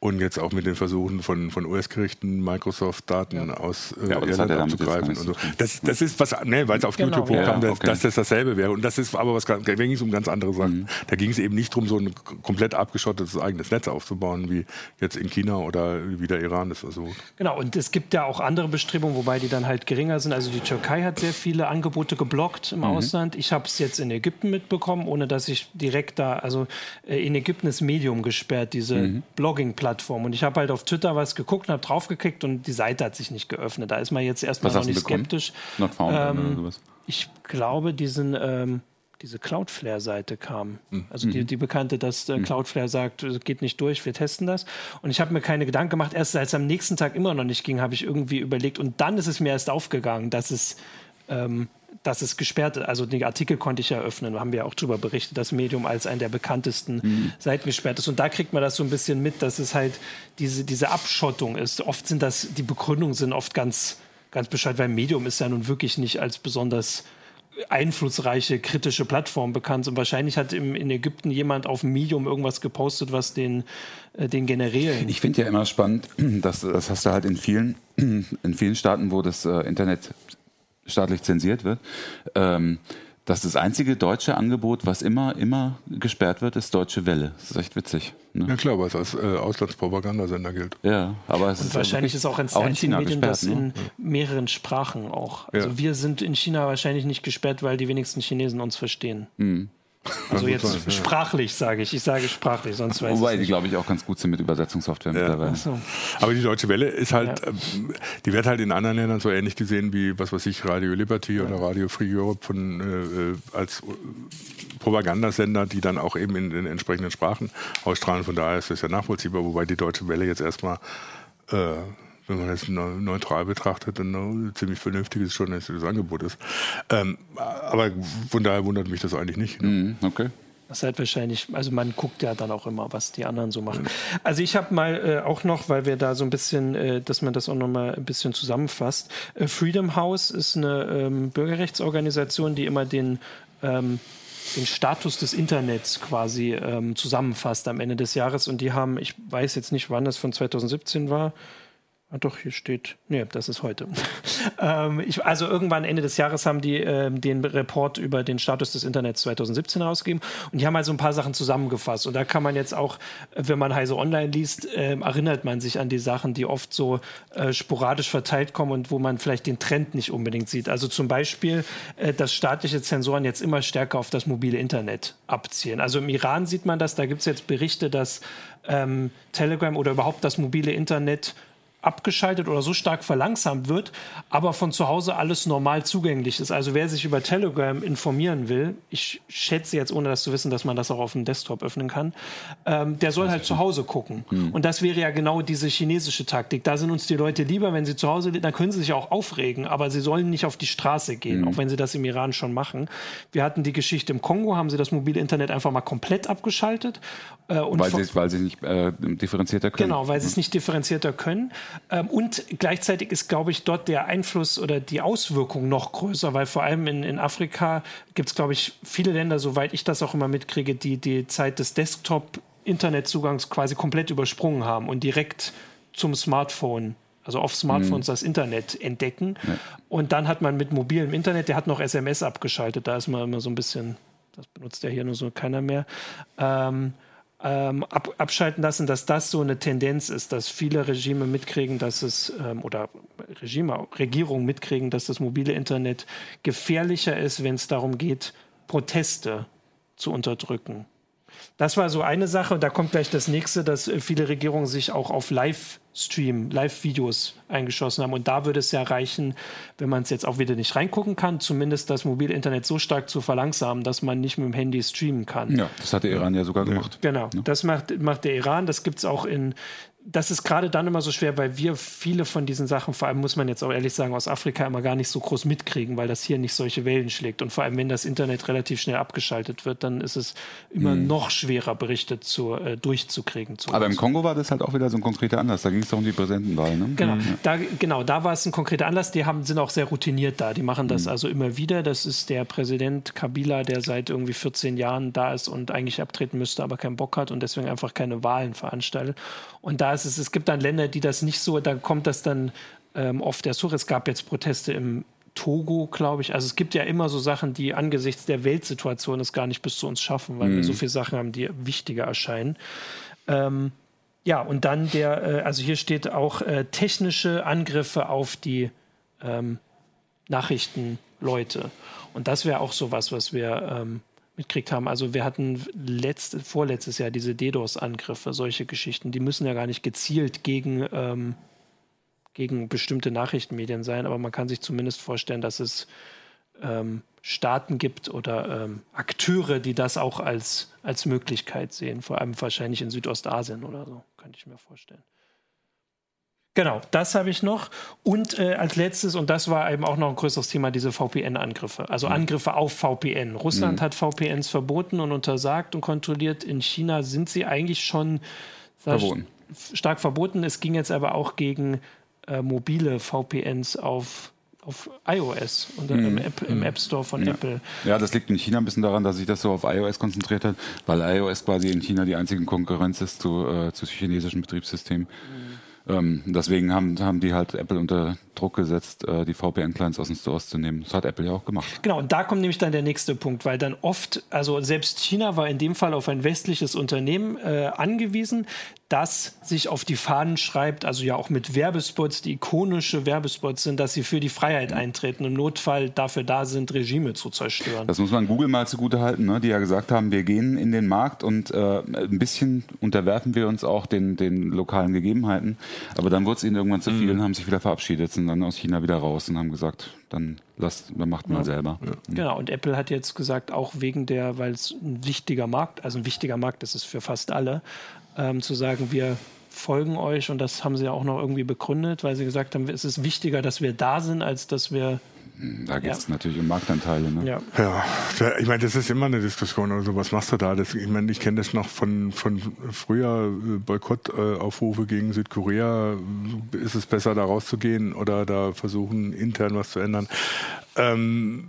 und jetzt auch mit den Versuchen von, von US-Gerichten, Microsoft-Daten ja. aus äh, ja, Irland abzugreifen. Und so. das, das ist was, ne, weil es auf genau. YouTube hochkam, ja, okay. dass das dasselbe wäre. Und das ist aber was, da ging es um ganz andere Sachen. Mhm. Da ging es eben nicht darum, so ein komplett abgeschottetes eigenes Netz aufzubauen, wie jetzt in China oder wie der Iran das versucht. Genau, und es gibt ja auch andere Bestrebungen, wobei die dann halt geringer sind. Also die Türkei hat sehr viele Angebote geblockt im mhm. Ausland. Ich habe es jetzt in Ägypten mitbekommen, ohne dass ich direkt da, also äh, in Ägypten ist Medium gesperrt, diese mhm. Blogging-Plattform Plattform. Und ich habe halt auf Twitter was geguckt und habe draufgeklickt und die Seite hat sich nicht geöffnet. Da ist man jetzt erstmal noch nicht skeptisch. Not found ähm, oder sowas? Ich glaube, diesen, ähm, diese Cloudflare-Seite kam. Mhm. Also die, mhm. die bekannte, dass äh, mhm. Cloudflare sagt, es geht nicht durch, wir testen das. Und ich habe mir keine Gedanken gemacht. Erst als es am nächsten Tag immer noch nicht ging, habe ich irgendwie überlegt. Und dann ist es mir erst aufgegangen, dass es ähm, dass es gesperrt ist. Also die Artikel konnte ich ja öffnen, da haben wir auch darüber berichtet, dass Medium als eine der bekanntesten mhm. Seiten gesperrt ist. Und da kriegt man das so ein bisschen mit, dass es halt diese, diese Abschottung ist. Oft sind das, die Begründungen sind oft ganz, ganz bescheid, weil Medium ist ja nun wirklich nicht als besonders einflussreiche kritische Plattform bekannt. Und wahrscheinlich hat im, in Ägypten jemand auf Medium irgendwas gepostet, was den, äh, den Generälen. Ich finde ja immer spannend, dass das hast du halt in vielen, in vielen Staaten, wo das äh, Internet staatlich zensiert wird. Ähm, dass das einzige deutsche Angebot, was immer, immer gesperrt wird, ist Deutsche Welle. Das ist echt witzig. Ne? Ja klar, weil es als äh, Auslandspropagandasender gilt. Ja, aber es Und ist wahrscheinlich ist auch ein auch in China Medien gesperrt, das ne? in mehreren Sprachen auch. Also ja. wir sind in China wahrscheinlich nicht gesperrt, weil die wenigsten Chinesen uns verstehen. Mhm. Also jetzt sein, ja. sprachlich sage ich. Ich sage sprachlich, sonst weiß Wobei die, glaube ich, auch ganz gut sind mit Übersetzungssoftware ja. mittlerweile. So. Aber die Deutsche Welle ist halt, ja. Ähm, die wird halt in anderen Ländern so ähnlich gesehen wie, was weiß ich, Radio Liberty oder Radio Free Europe von, äh, äh, als Propagandasender, die dann auch eben in den entsprechenden Sprachen ausstrahlen. Von daher ist das ja nachvollziehbar, wobei die Deutsche Welle jetzt erstmal äh, wenn man das neutral betrachtet, dann ein ziemlich vernünftiges journalistisches Angebot ist. Ähm, aber von daher wundert mich das eigentlich nicht. Ne? Mhm, okay. Das ist halt wahrscheinlich, also man guckt ja dann auch immer, was die anderen so machen. Also ich habe mal äh, auch noch, weil wir da so ein bisschen, äh, dass man das auch noch mal ein bisschen zusammenfasst. Äh, Freedom House ist eine ähm, Bürgerrechtsorganisation, die immer den ähm, den Status des Internets quasi ähm, zusammenfasst am Ende des Jahres. Und die haben, ich weiß jetzt nicht, wann das von 2017 war, Ah, doch, hier steht. Nee, das ist heute. ähm, ich, also irgendwann Ende des Jahres haben die ähm, den Report über den Status des Internets 2017 rausgegeben und die haben also ein paar Sachen zusammengefasst. Und da kann man jetzt auch, wenn man Heise Online liest, äh, erinnert man sich an die Sachen, die oft so äh, sporadisch verteilt kommen und wo man vielleicht den Trend nicht unbedingt sieht. Also zum Beispiel, äh, dass staatliche Zensoren jetzt immer stärker auf das mobile Internet abzielen. Also im Iran sieht man das, da gibt es jetzt Berichte, dass ähm, Telegram oder überhaupt das mobile Internet abgeschaltet oder so stark verlangsamt wird, aber von zu Hause alles normal zugänglich ist. Also wer sich über Telegram informieren will, ich schätze jetzt, ohne das zu wissen, dass man das auch auf dem Desktop öffnen kann, ähm, der soll halt zu Hause gucken. Mhm. Und das wäre ja genau diese chinesische Taktik. Da sind uns die Leute lieber, wenn sie zu Hause, dann können sie sich auch aufregen, aber sie sollen nicht auf die Straße gehen, mhm. auch wenn sie das im Iran schon machen. Wir hatten die Geschichte im Kongo, haben sie das mobile Internet einfach mal komplett abgeschaltet. Äh, weil, sie, weil sie nicht äh, differenzierter können. Genau, weil sie es nicht differenzierter können. Ähm, und gleichzeitig ist, glaube ich, dort der Einfluss oder die Auswirkung noch größer, weil vor allem in, in Afrika gibt es, glaube ich, viele Länder, soweit ich das auch immer mitkriege, die die Zeit des Desktop-Internetzugangs quasi komplett übersprungen haben und direkt zum Smartphone also auf Smartphones mhm. das Internet entdecken. Ja. Und dann hat man mit mobilem Internet, der hat noch SMS abgeschaltet, da ist man immer so ein bisschen, das benutzt ja hier nur so keiner mehr. Ähm, ähm, ab, abschalten lassen, dass das so eine Tendenz ist, dass viele Regime mitkriegen, dass es ähm, oder Regime, Regierungen mitkriegen, dass das mobile Internet gefährlicher ist, wenn es darum geht, Proteste zu unterdrücken. Das war so eine Sache. Und da kommt gleich das nächste, dass viele Regierungen sich auch auf Livestream, Live-Videos eingeschossen haben. Und da würde es ja reichen, wenn man es jetzt auch wieder nicht reingucken kann, zumindest das mobile Internet so stark zu verlangsamen, dass man nicht mit dem Handy streamen kann. Ja, das hat der Iran ja sogar gemacht. Genau, das macht, macht der Iran. Das gibt es auch in das ist gerade dann immer so schwer, weil wir viele von diesen Sachen, vor allem muss man jetzt auch ehrlich sagen, aus Afrika immer gar nicht so groß mitkriegen, weil das hier nicht solche Wellen schlägt. Und vor allem, wenn das Internet relativ schnell abgeschaltet wird, dann ist es immer mhm. noch schwerer, Berichte zu, äh, durchzukriegen. Zu Aber im Kongo war das halt auch wieder so ein konkreter Anlass. Da ging es doch um die Präsidentenwahl. Ne? Genau, mhm. da, genau, da war es ein konkreter Anlass. Die haben, sind auch sehr routiniert da. Die machen das mhm. also immer wieder. Das ist der Präsident Kabila, der seit irgendwie 14 Jahren da ist und eigentlich abtreten müsste, aber keinen Bock hat und deswegen einfach keine Wahlen veranstaltet. Und da ist es, es gibt dann Länder, die das nicht so, da kommt das dann ähm, oft erst hoch. Es gab jetzt Proteste im Togo, glaube ich. Also es gibt ja immer so Sachen, die angesichts der Weltsituation es gar nicht bis zu uns schaffen, weil mhm. wir so viele Sachen haben, die wichtiger erscheinen. Ähm, ja, und dann der, äh, also hier steht auch äh, technische Angriffe auf die ähm, Nachrichtenleute. Und das wäre auch sowas, was wir ähm, mitkriegt haben. Also wir hatten letzte, vorletztes Jahr diese DDoS-Angriffe, solche Geschichten. Die müssen ja gar nicht gezielt gegen, ähm, gegen bestimmte Nachrichtenmedien sein, aber man kann sich zumindest vorstellen, dass es ähm, Staaten gibt oder ähm, Akteure, die das auch als, als Möglichkeit sehen. Vor allem wahrscheinlich in Südostasien oder so, könnte ich mir vorstellen. Genau, das habe ich noch. Und äh, als letztes, und das war eben auch noch ein größeres Thema, diese VPN-Angriffe. Also mhm. Angriffe auf VPN. Russland mhm. hat VPNs verboten und untersagt und kontrolliert. In China sind sie eigentlich schon verboten. stark verboten. Es ging jetzt aber auch gegen äh, mobile VPNs auf auf iOS und mhm. im, App, im, mhm. App, Store von ja. Apple. Ja, das liegt in China ein bisschen daran, dass sich das so auf iOS konzentriert hat, weil iOS quasi in China die einzige Konkurrenz ist zu, äh, zu chinesischen Betriebssystemen. Mhm. Ähm, deswegen haben, haben die halt Apple unter Druck gesetzt, äh, die VPN-Clients aus den Stores zu nehmen. Das hat Apple ja auch gemacht. Genau, und da kommt nämlich dann der nächste Punkt, weil dann oft, also selbst China war in dem Fall auf ein westliches Unternehmen äh, angewiesen, das sich auf die Fahnen schreibt, also ja auch mit Werbespots, die ikonische Werbespots sind, dass sie für die Freiheit eintreten, im Notfall dafür da sind, Regime zu zerstören. Das muss man Google mal zugute halten, ne? die ja gesagt haben, wir gehen in den Markt und äh, ein bisschen unterwerfen wir uns auch den, den lokalen Gegebenheiten. Aber dann wurde es ihnen irgendwann zu viel mhm. und haben sich wieder verabschiedet, sind dann aus China wieder raus und haben gesagt, dann lasst, dann macht mal ja. selber. Ja. Mhm. Genau, und Apple hat jetzt gesagt, auch wegen der, weil es ein wichtiger Markt, also ein wichtiger Markt ist es für fast alle, ähm, zu sagen, wir folgen euch und das haben sie ja auch noch irgendwie begründet, weil sie gesagt haben, es ist wichtiger, dass wir da sind, als dass wir da geht es ja. natürlich um Marktanteile. Ne? Ja. ja, ich meine, das ist immer eine Diskussion. Also, was machst du da? Das, ich meine, ich kenne das noch von, von früher äh, Boykottaufrufe gegen Südkorea. Ist es besser, da rauszugehen oder da versuchen, intern was zu ändern? Ähm,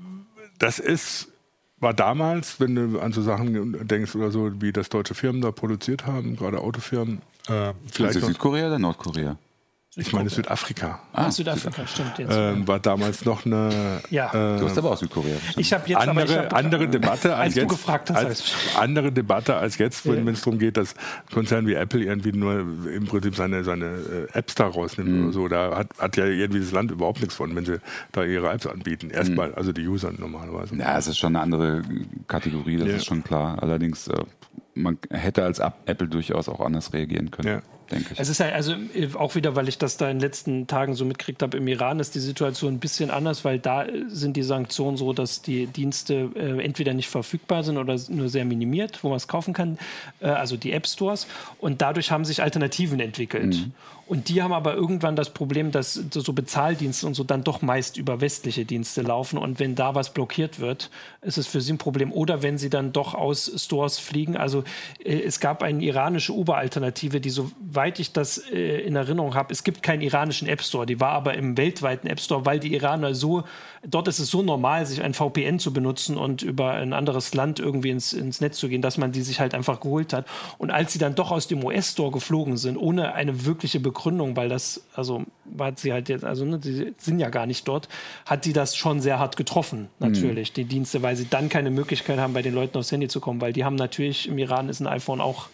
das ist war damals, wenn du an so Sachen denkst oder so, wie das deutsche Firmen da produziert haben, gerade Autofirmen. Äh, vielleicht also Südkorea oder Nordkorea? Ich meine Südafrika. Ah, ah Südafrika, stimmt jetzt. Ähm, war damals noch eine. Ja. Ähm, du hast aber auch Südkorea. Ich habe jetzt andere, aber ich hab, andere Debatte als, als jetzt. Gefragt hast, als, andere Debatte als jetzt, wenn ja. es darum geht, dass Konzern wie Apple irgendwie nur im Prinzip seine, seine äh, Apps da rausnimmt mhm. oder so. Da hat, hat ja irgendwie das Land überhaupt nichts von, wenn sie da ihre Apps anbieten. Erstmal, mhm. also die User normalerweise. Ja, es ist schon eine andere Kategorie, das ja. ist schon klar. Allerdings, äh, man hätte als Apple durchaus auch anders reagieren können. Ja denke ich. Es ist ja, also äh, auch wieder, weil ich das da in den letzten Tagen so mitgekriegt habe, im Iran ist die Situation ein bisschen anders, weil da äh, sind die Sanktionen so, dass die Dienste äh, entweder nicht verfügbar sind oder nur sehr minimiert, wo man es kaufen kann, äh, also die App Stores. Und dadurch haben sich Alternativen entwickelt. Mhm. Und die haben aber irgendwann das Problem, dass so Bezahldienste und so dann doch meist über westliche Dienste laufen. Und wenn da was blockiert wird, ist es für sie ein Problem. Oder wenn sie dann doch aus Stores fliegen. Also äh, es gab eine iranische Uber-Alternative, die, soweit ich das äh, in Erinnerung habe, es gibt keinen iranischen App Store. Die war aber im weltweiten App Store, weil die Iraner so, dort ist es so normal, sich ein VPN zu benutzen und über ein anderes Land irgendwie ins, ins Netz zu gehen, dass man die sich halt einfach geholt hat. Und als sie dann doch aus dem US-Store geflogen sind, ohne eine wirkliche Begründung, weil das, also war sie halt jetzt, also ne, die sind ja gar nicht dort, hat sie das schon sehr hart getroffen, natürlich, mhm. die Dienste, weil sie dann keine Möglichkeit haben, bei den Leuten aufs Handy zu kommen, weil die haben natürlich, im Iran ist ein iPhone auch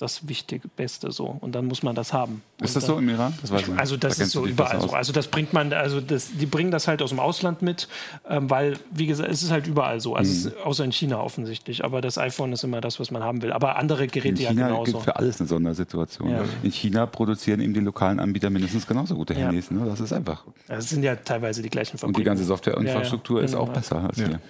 das Wichtige, Beste so. Und dann muss man das haben. Ist das dann, so im Iran? Das ich, also das da ist so überall so. Also das bringt man, also das, die bringen das halt aus dem Ausland mit, ähm, weil, wie gesagt, es ist halt überall so. Also mhm. außer in China offensichtlich. Aber das iPhone ist immer das, was man haben will. Aber andere Geräte in China ja genauso. Gibt für alles eine Sondersituation. Ja. In China produzieren eben die lokalen Anbieter mindestens genauso gute Handys. Ne? Das ist einfach. Das sind ja teilweise die gleichen Fabriken. Und die ganze Softwareinfrastruktur ja, ist genau. auch besser als hier.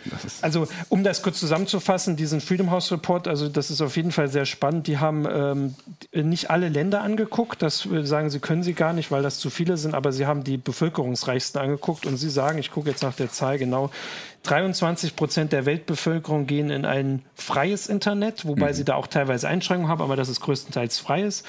Also um das kurz zusammenzufassen, diesen Freedom House Report, also das ist auf jeden Fall sehr spannend. Die haben äh, ähm, nicht alle Länder angeguckt. Das äh, sagen sie, können sie gar nicht, weil das zu viele sind, aber sie haben die bevölkerungsreichsten angeguckt und sie sagen, ich gucke jetzt nach der Zahl genau, 23 Prozent der Weltbevölkerung gehen in ein freies Internet, wobei mhm. sie da auch teilweise Einschränkungen haben, aber das ist größtenteils freies.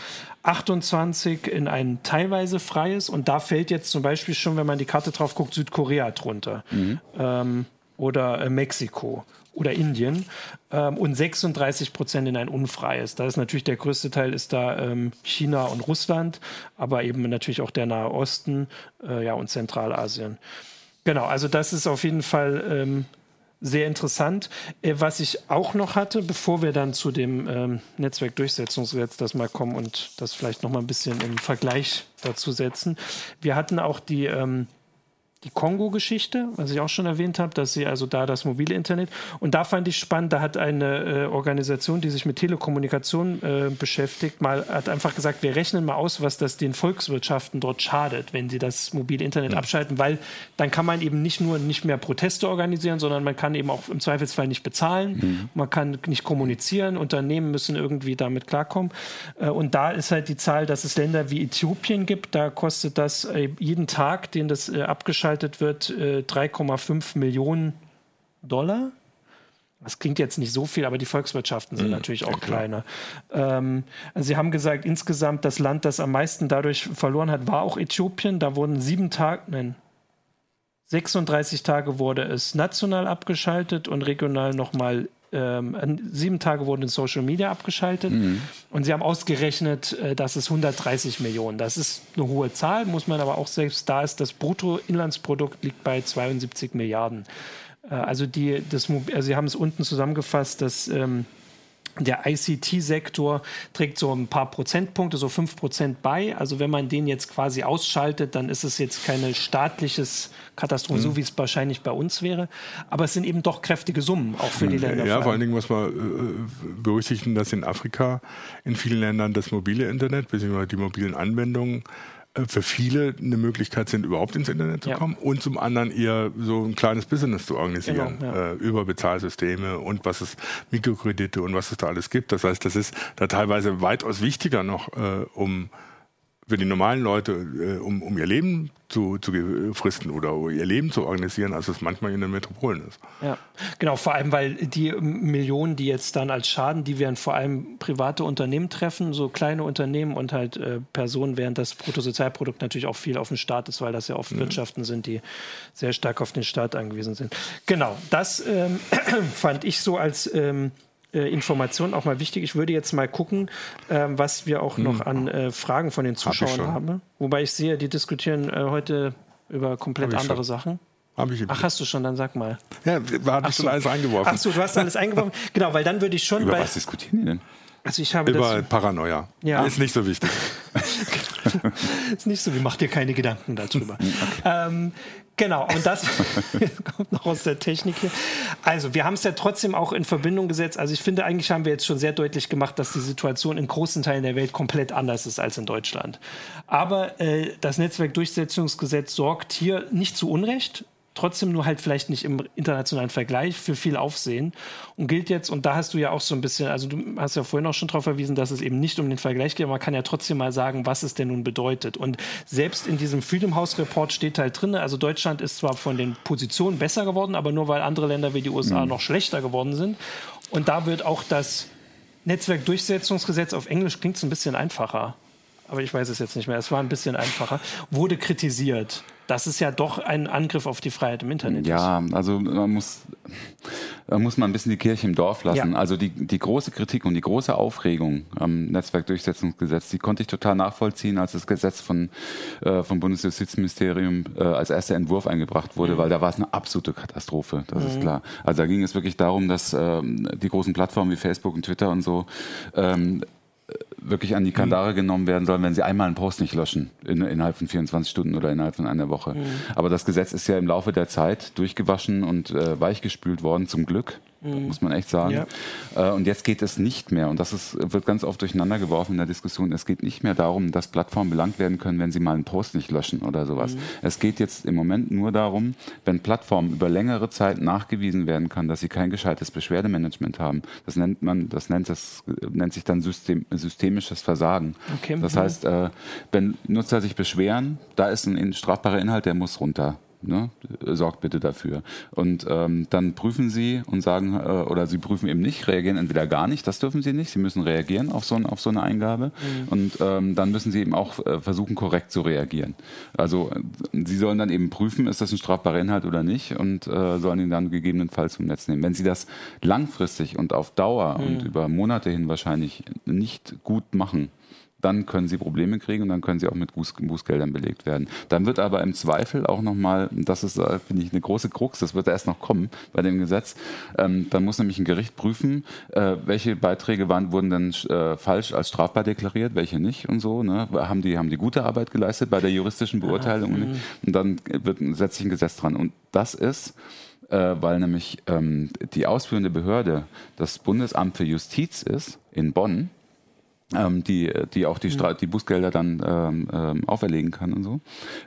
28 in ein teilweise freies und da fällt jetzt zum Beispiel schon, wenn man die Karte drauf guckt, Südkorea drunter mhm. ähm, oder äh, Mexiko oder Indien ähm, und 36 Prozent in ein unfreies. Da ist natürlich der größte Teil ist da ähm, China und Russland, aber eben natürlich auch der Nahe Osten äh, ja, und Zentralasien. Genau, also das ist auf jeden Fall ähm, sehr interessant. Äh, was ich auch noch hatte, bevor wir dann zu dem ähm, Netzwerkdurchsetzungsgesetz das mal kommen und das vielleicht noch mal ein bisschen im Vergleich dazu setzen. Wir hatten auch die ähm, die Kongo-Geschichte, was ich auch schon erwähnt habe, dass sie also da das mobile Internet und da fand ich spannend, da hat eine äh, Organisation, die sich mit Telekommunikation äh, beschäftigt, mal hat einfach gesagt, wir rechnen mal aus, was das den Volkswirtschaften dort schadet, wenn sie das mobile Internet ja. abschalten, weil dann kann man eben nicht nur nicht mehr Proteste organisieren, sondern man kann eben auch im Zweifelsfall nicht bezahlen, mhm. man kann nicht kommunizieren, Unternehmen müssen irgendwie damit klarkommen äh, und da ist halt die Zahl, dass es Länder wie Äthiopien gibt, da kostet das äh, jeden Tag, den das äh, abgeschaltet abgeschaltet wird, äh, 3,5 Millionen Dollar. Das klingt jetzt nicht so viel, aber die Volkswirtschaften sind mhm, natürlich auch kleiner. Ähm, also Sie haben gesagt, insgesamt das Land, das am meisten dadurch verloren hat, war auch Äthiopien. Da wurden sieben Tage, nein, 36 Tage wurde es national abgeschaltet und regional nochmal ähm, sieben Tage wurden in Social Media abgeschaltet mhm. und sie haben ausgerechnet, äh, dass es 130 Millionen. Das ist eine hohe Zahl, muss man aber auch selbst da ist, das Bruttoinlandsprodukt liegt bei 72 Milliarden. Äh, also die, das, also sie haben es unten zusammengefasst, dass ähm, der ICT-Sektor trägt so ein paar Prozentpunkte, so fünf Prozent bei. Also wenn man den jetzt quasi ausschaltet, dann ist es jetzt keine staatliches Katastrophe, mhm. so wie es wahrscheinlich bei uns wäre. Aber es sind eben doch kräftige Summen, auch für die Länder. Ja, vor allen Dingen muss man äh, berücksichtigen, dass in Afrika in vielen Ländern das mobile Internet bzw. die mobilen Anwendungen äh, für viele eine Möglichkeit sind, überhaupt ins Internet zu ja. kommen und zum anderen eher so ein kleines Business zu organisieren genau, ja. äh, über Bezahlsysteme und was es Mikrokredite und was es da alles gibt. Das heißt, das ist da teilweise weitaus wichtiger noch, äh, um für die normalen Leute, äh, um, um ihr Leben zu, zu fristen oder ihr Leben zu organisieren, als es manchmal in den Metropolen ist. Ja, genau, vor allem, weil die Millionen, die jetzt dann als Schaden, die werden vor allem private Unternehmen treffen, so kleine Unternehmen und halt äh, Personen, während das Bruttosozialprodukt natürlich auch viel auf den Staat ist, weil das ja oft mhm. Wirtschaften sind, die sehr stark auf den Staat angewiesen sind. Genau, das ähm, fand ich so als ähm, äh, Informationen auch mal wichtig. Ich würde jetzt mal gucken, äh, was wir auch noch hm. an äh, Fragen von den Zuschauern Hab haben. Wobei ich sehe, die diskutieren äh, heute über komplett andere schon. Sachen. Ich Ach, hast du schon, dann sag mal. Ja, habe ich schon alles eingeworfen. Ach so, du hast alles eingeworfen. genau, weil dann würde ich schon. Über was diskutieren die denn? Also ich habe Über das, Paranoia. Ja. Ist nicht so wichtig. ist nicht so, wie macht dir keine Gedanken darüber. Okay. Ähm, Genau, und das kommt noch aus der Technik hier. Also, wir haben es ja trotzdem auch in Verbindung gesetzt. Also, ich finde, eigentlich haben wir jetzt schon sehr deutlich gemacht, dass die Situation in großen Teilen der Welt komplett anders ist als in Deutschland. Aber äh, das Netzwerkdurchsetzungsgesetz sorgt hier nicht zu Unrecht trotzdem nur halt vielleicht nicht im internationalen Vergleich für viel Aufsehen und gilt jetzt, und da hast du ja auch so ein bisschen, also du hast ja vorhin auch schon darauf verwiesen, dass es eben nicht um den Vergleich geht, aber man kann ja trotzdem mal sagen, was es denn nun bedeutet. Und selbst in diesem Freedom House Report steht halt drin, also Deutschland ist zwar von den Positionen besser geworden, aber nur weil andere Länder wie die USA mhm. noch schlechter geworden sind. Und da wird auch das Netzwerkdurchsetzungsgesetz auf Englisch klingt es ein bisschen einfacher aber ich weiß es jetzt nicht mehr. Es war ein bisschen einfacher. Wurde kritisiert das ist ja doch ein Angriff auf die Freiheit im Internet. Ja, also man muss, da muss man ein bisschen die Kirche im Dorf lassen. Ja. Also die, die große Kritik und die große Aufregung am Netzwerkdurchsetzungsgesetz, die konnte ich total nachvollziehen, als das Gesetz von, äh, vom Bundesjustizministerium äh, als erster Entwurf eingebracht wurde, mhm. weil da war es eine absolute Katastrophe, das mhm. ist klar. Also da ging es wirklich darum, dass äh, die großen Plattformen wie Facebook und Twitter und so ähm, wirklich an die Kandare mhm. genommen werden sollen, wenn sie einmal einen Post nicht löschen in, innerhalb von 24 Stunden oder innerhalb von einer Woche. Mhm. Aber das Gesetz ist ja im Laufe der Zeit durchgewaschen und äh, weichgespült worden, zum Glück. Mhm. muss man echt sagen. Ja. Äh, und jetzt geht es nicht mehr, und das ist, wird ganz oft durcheinander geworfen in der Diskussion, es geht nicht mehr darum, dass Plattformen belangt werden können, wenn sie mal einen Post nicht löschen oder sowas. Mhm. Es geht jetzt im Moment nur darum, wenn Plattformen über längere Zeit nachgewiesen werden kann, dass sie kein gescheites Beschwerdemanagement haben. Das nennt man, das nennt, das nennt sich dann System, systemisches Versagen. Okay. Das mhm. heißt, äh, wenn Nutzer sich beschweren, da ist ein strafbarer Inhalt, der muss runter. Ne? Sorgt bitte dafür. Und ähm, dann prüfen Sie und sagen, äh, oder Sie prüfen eben nicht, reagieren entweder gar nicht, das dürfen Sie nicht, Sie müssen reagieren auf so, ein, auf so eine Eingabe. Mhm. Und ähm, dann müssen Sie eben auch äh, versuchen, korrekt zu reagieren. Also Sie sollen dann eben prüfen, ist das ein strafbarer Inhalt oder nicht und äh, sollen ihn dann gegebenenfalls zum Netz nehmen. Wenn Sie das langfristig und auf Dauer mhm. und über Monate hin wahrscheinlich nicht gut machen, dann können sie Probleme kriegen und dann können sie auch mit Bußgeldern belegt werden. Dann wird aber im Zweifel auch nochmal, das ist, äh, finde ich, eine große Krux, das wird erst noch kommen bei dem Gesetz, ähm, dann muss nämlich ein Gericht prüfen, äh, welche Beiträge waren, wurden denn äh, falsch als strafbar deklariert, welche nicht und so. Ne? Haben, die, haben die gute Arbeit geleistet bei der juristischen Beurteilung? Mhm. Und dann wird, setzt sich ein Gesetz dran. Und das ist, äh, weil nämlich ähm, die ausführende Behörde das Bundesamt für Justiz ist in Bonn, ähm, die, die auch die, Stra die Bußgelder dann ähm, ähm, auferlegen kann und so.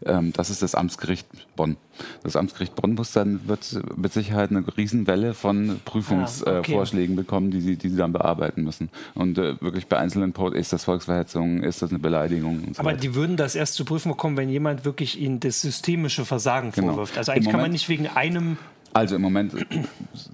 Ähm, das ist das Amtsgericht Bonn. Das Amtsgericht Bonn muss dann wird mit Sicherheit eine Riesenwelle von Prüfungsvorschlägen ah, okay. äh, bekommen, die sie, die sie dann bearbeiten müssen. Und äh, wirklich bei einzelnen Posts, ist das Volksverhetzung, ist das eine Beleidigung? So Aber weiter. die würden das erst zu prüfen bekommen, wenn jemand wirklich ihnen das systemische Versagen genau. vorwirft. Also eigentlich kann man nicht wegen einem also im Moment,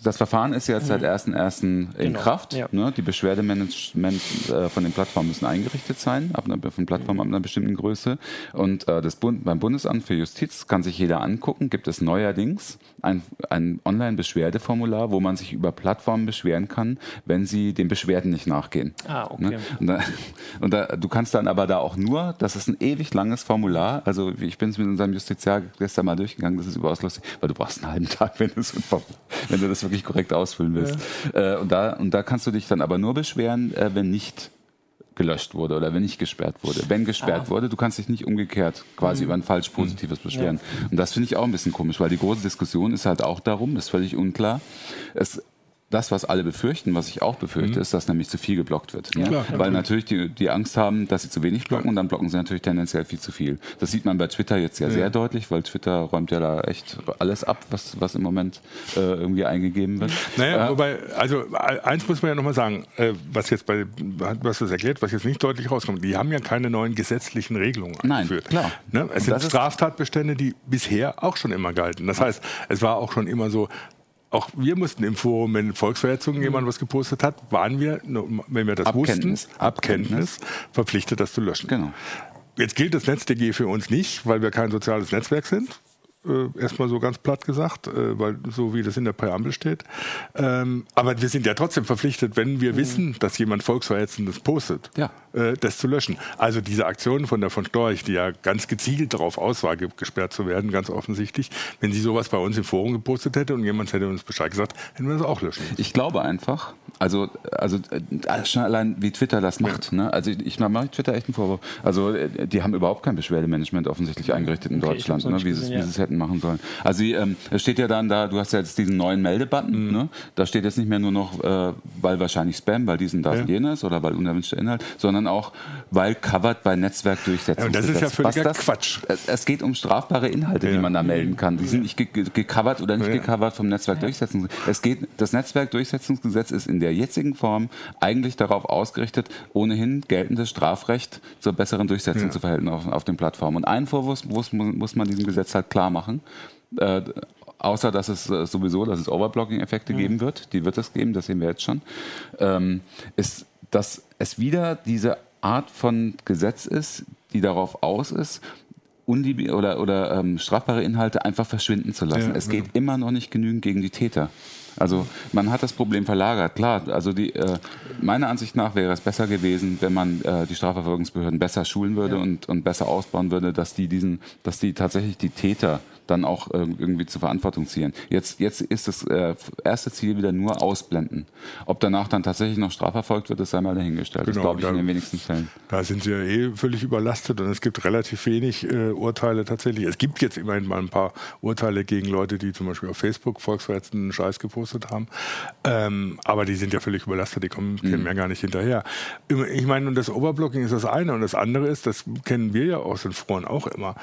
das Verfahren ist jetzt seit 1.1. in genau. Kraft. Ja. Ne? Die Beschwerdemanagement äh, von den Plattformen müssen eingerichtet sein, ab einer, von Plattformen ab einer bestimmten Größe. Und äh, das Bund, beim Bundesamt für Justiz kann sich jeder angucken, gibt es neuerdings ein, ein Online-Beschwerdeformular, wo man sich über Plattformen beschweren kann, wenn sie den Beschwerden nicht nachgehen. Ah, okay. Ne? Und, da, und da, du kannst dann aber da auch nur, das ist ein ewig langes Formular, also ich bin es mit unserem Justiziar gestern mal durchgegangen, das ist überaus lustig, weil du brauchst einen halben Tag, wenn wenn, wenn du das wirklich korrekt ausfüllen willst. Ja. Äh, und, da, und da kannst du dich dann aber nur beschweren, äh, wenn nicht gelöscht wurde oder wenn nicht gesperrt wurde. Wenn gesperrt ah. wurde, du kannst dich nicht umgekehrt quasi mhm. über ein falsch Positives beschweren. Ja. Und das finde ich auch ein bisschen komisch, weil die große Diskussion ist halt auch darum, das ist völlig unklar. Es das, was alle befürchten, was ich auch befürchte, mhm. ist, dass nämlich zu viel geblockt wird. Ja, klar, Weil natürlich die, die Angst haben, dass sie zu wenig blocken und dann blocken sie natürlich tendenziell viel zu viel. Das sieht man bei Twitter jetzt ja, ja. sehr deutlich, weil Twitter räumt ja da echt alles ab, was, was im Moment äh, irgendwie eingegeben wird. Naja, äh, wobei, also eins muss man ja nochmal sagen, äh, was jetzt bei, was du erklärt, was jetzt nicht deutlich rauskommt, die haben ja keine neuen gesetzlichen Regelungen Nein, eingeführt. Klar. Ne? Es sind Straftatbestände, die bisher auch schon immer galten. Das heißt, es war auch schon immer so, auch wir mussten im Forum, wenn Volksverhetzungen mhm. jemand was gepostet hat, waren wir, wenn wir das Abkenntnis. wussten, Abkenntnis, verpflichtet, das zu löschen. Genau. Jetzt gilt das NetzDG für uns nicht, weil wir kein soziales Netzwerk sind. Äh, erstmal so ganz platt gesagt, äh, weil so wie das in der Präambel steht. Ähm, aber wir sind ja trotzdem verpflichtet, wenn wir mhm. wissen, dass jemand Volksverhetzendes postet, ja. äh, das zu löschen. Also diese Aktion von der von Storch, die ja ganz gezielt darauf aus war, gesperrt zu werden, ganz offensichtlich, wenn sie sowas bei uns im Forum gepostet hätte und jemand hätte uns Bescheid gesagt, hätten wir das auch löschen müssen. Ich glaube einfach, also, also äh, schon allein wie Twitter das macht. Ja. Ne? Also ich mache Twitter echt einen Vorwurf. Also äh, die haben überhaupt kein Beschwerdemanagement offensichtlich eingerichtet in okay, Deutschland, ne? wie, sie, ja. wie sie es hätten machen sollen. Also ähm, es steht ja dann da, du hast ja jetzt diesen neuen Meldebutton, mhm. ne? da steht jetzt nicht mehr nur noch, äh, weil wahrscheinlich Spam, weil diesen, das ja. und jenes oder weil unerwünschter Inhalt, sondern auch, weil covered bei Netzwerkdurchsetzung. Ja, und das ist ja völliger Quatsch. Es, geht um strafbare Inhalte, ja. die man da melden kann. Die sind nicht ge gecovert oder nicht gecovert vom Netzwerkdurchsetzungsgesetz. Es geht, das Netzwerkdurchsetzungsgesetz ist in der jetzigen Form eigentlich darauf ausgerichtet, ohnehin geltendes Strafrecht zur besseren Durchsetzung zu verhalten auf, auf den Plattformen. Und einen Vorwurf muss, muss man diesem Gesetz halt klar machen. Äh, außer dass es äh, sowieso, dass es Overblocking-Effekte mhm. geben wird, die wird es geben, das sehen wir jetzt schon, ähm, ist, dass es wieder diese Art von Gesetz ist, die darauf aus ist, oder, oder ähm, strafbare Inhalte einfach verschwinden zu lassen. Ja, es geht ja. immer noch nicht genügend gegen die Täter. Also man hat das Problem verlagert, klar. Also die, äh, meiner Ansicht nach wäre es besser gewesen, wenn man äh, die Strafverfolgungsbehörden besser schulen würde ja. und, und besser ausbauen würde, dass die diesen, dass die tatsächlich die Täter dann auch äh, irgendwie zur Verantwortung ziehen. Jetzt, jetzt ist das äh, erste Ziel wieder nur ausblenden. Ob danach dann tatsächlich noch strafverfolgt wird, das sei mal dahingestellt. Genau, das glaube ich da, in den wenigsten Fällen. Da sind sie ja eh völlig überlastet und es gibt relativ wenig äh, Urteile tatsächlich. Es gibt jetzt immerhin mal ein paar Urteile gegen Leute, die zum Beispiel auf Facebook volksverhetzenden Scheiß gepostet haben. Ähm, aber die sind ja völlig überlastet, die kommen, mhm. ja gar nicht hinterher. Ich meine, und das Overblocking ist das eine und das andere ist, das kennen wir ja aus den Foren auch immer.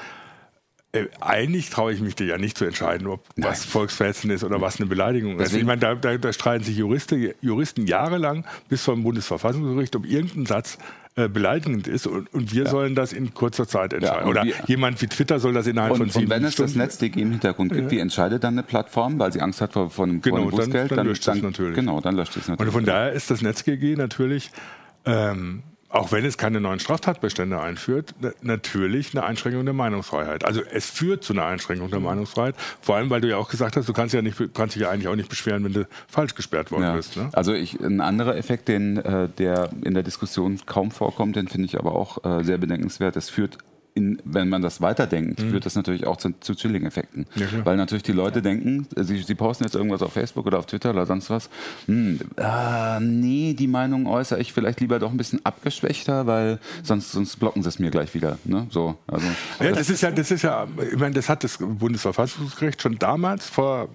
Äh, eigentlich traue ich mich dir ja nicht zu entscheiden, ob Nein. was Volksverhetzend ist oder was eine Beleidigung ist. Ich meine, da, da, da streiten sich Juristen, Juristen jahrelang bis zum Bundesverfassungsgericht, ob irgendein Satz äh, beleidigend ist und, und wir ja. sollen das in kurzer Zeit entscheiden. Ja, Oder wir, jemand wie Twitter soll das innerhalb und, von sieben Und wenn es Stunden das NetzDG im Hintergrund gibt, ja. wie entscheidet dann eine Plattform, weil sie Angst hat vor, vor einem, genau, vor Bußgeld? Dann, dann, löscht dann, es natürlich. Genau, dann löscht es natürlich. Und von daher ist das NetzDG natürlich ähm, auch wenn es keine neuen Straftatbestände einführt, natürlich eine Einschränkung der Meinungsfreiheit. Also es führt zu einer Einschränkung der Meinungsfreiheit, vor allem weil du ja auch gesagt hast, du kannst ja nicht, kannst dich ja eigentlich auch nicht beschweren, wenn du falsch gesperrt worden ja. bist. Ne? Also ich, ein anderer Effekt, den, äh, der in der Diskussion kaum vorkommt, den finde ich aber auch äh, sehr bedenkenswert. Es führt in, wenn man das weiterdenkt, mhm. führt das natürlich auch zu, zu Chilling-Effekten. Ja, Weil natürlich die Leute denken, sie, sie posten jetzt irgendwas auf Facebook oder auf Twitter oder sonst was. Hm, äh, nee, die Meinung äußere ich vielleicht lieber doch ein bisschen abgeschwächter, weil sonst, sonst blocken sie es mir gleich wieder. Ne? So, also, ja, das, das ist ja, das ist ja, ich meine, das hat das Bundesverfassungsgericht schon damals vor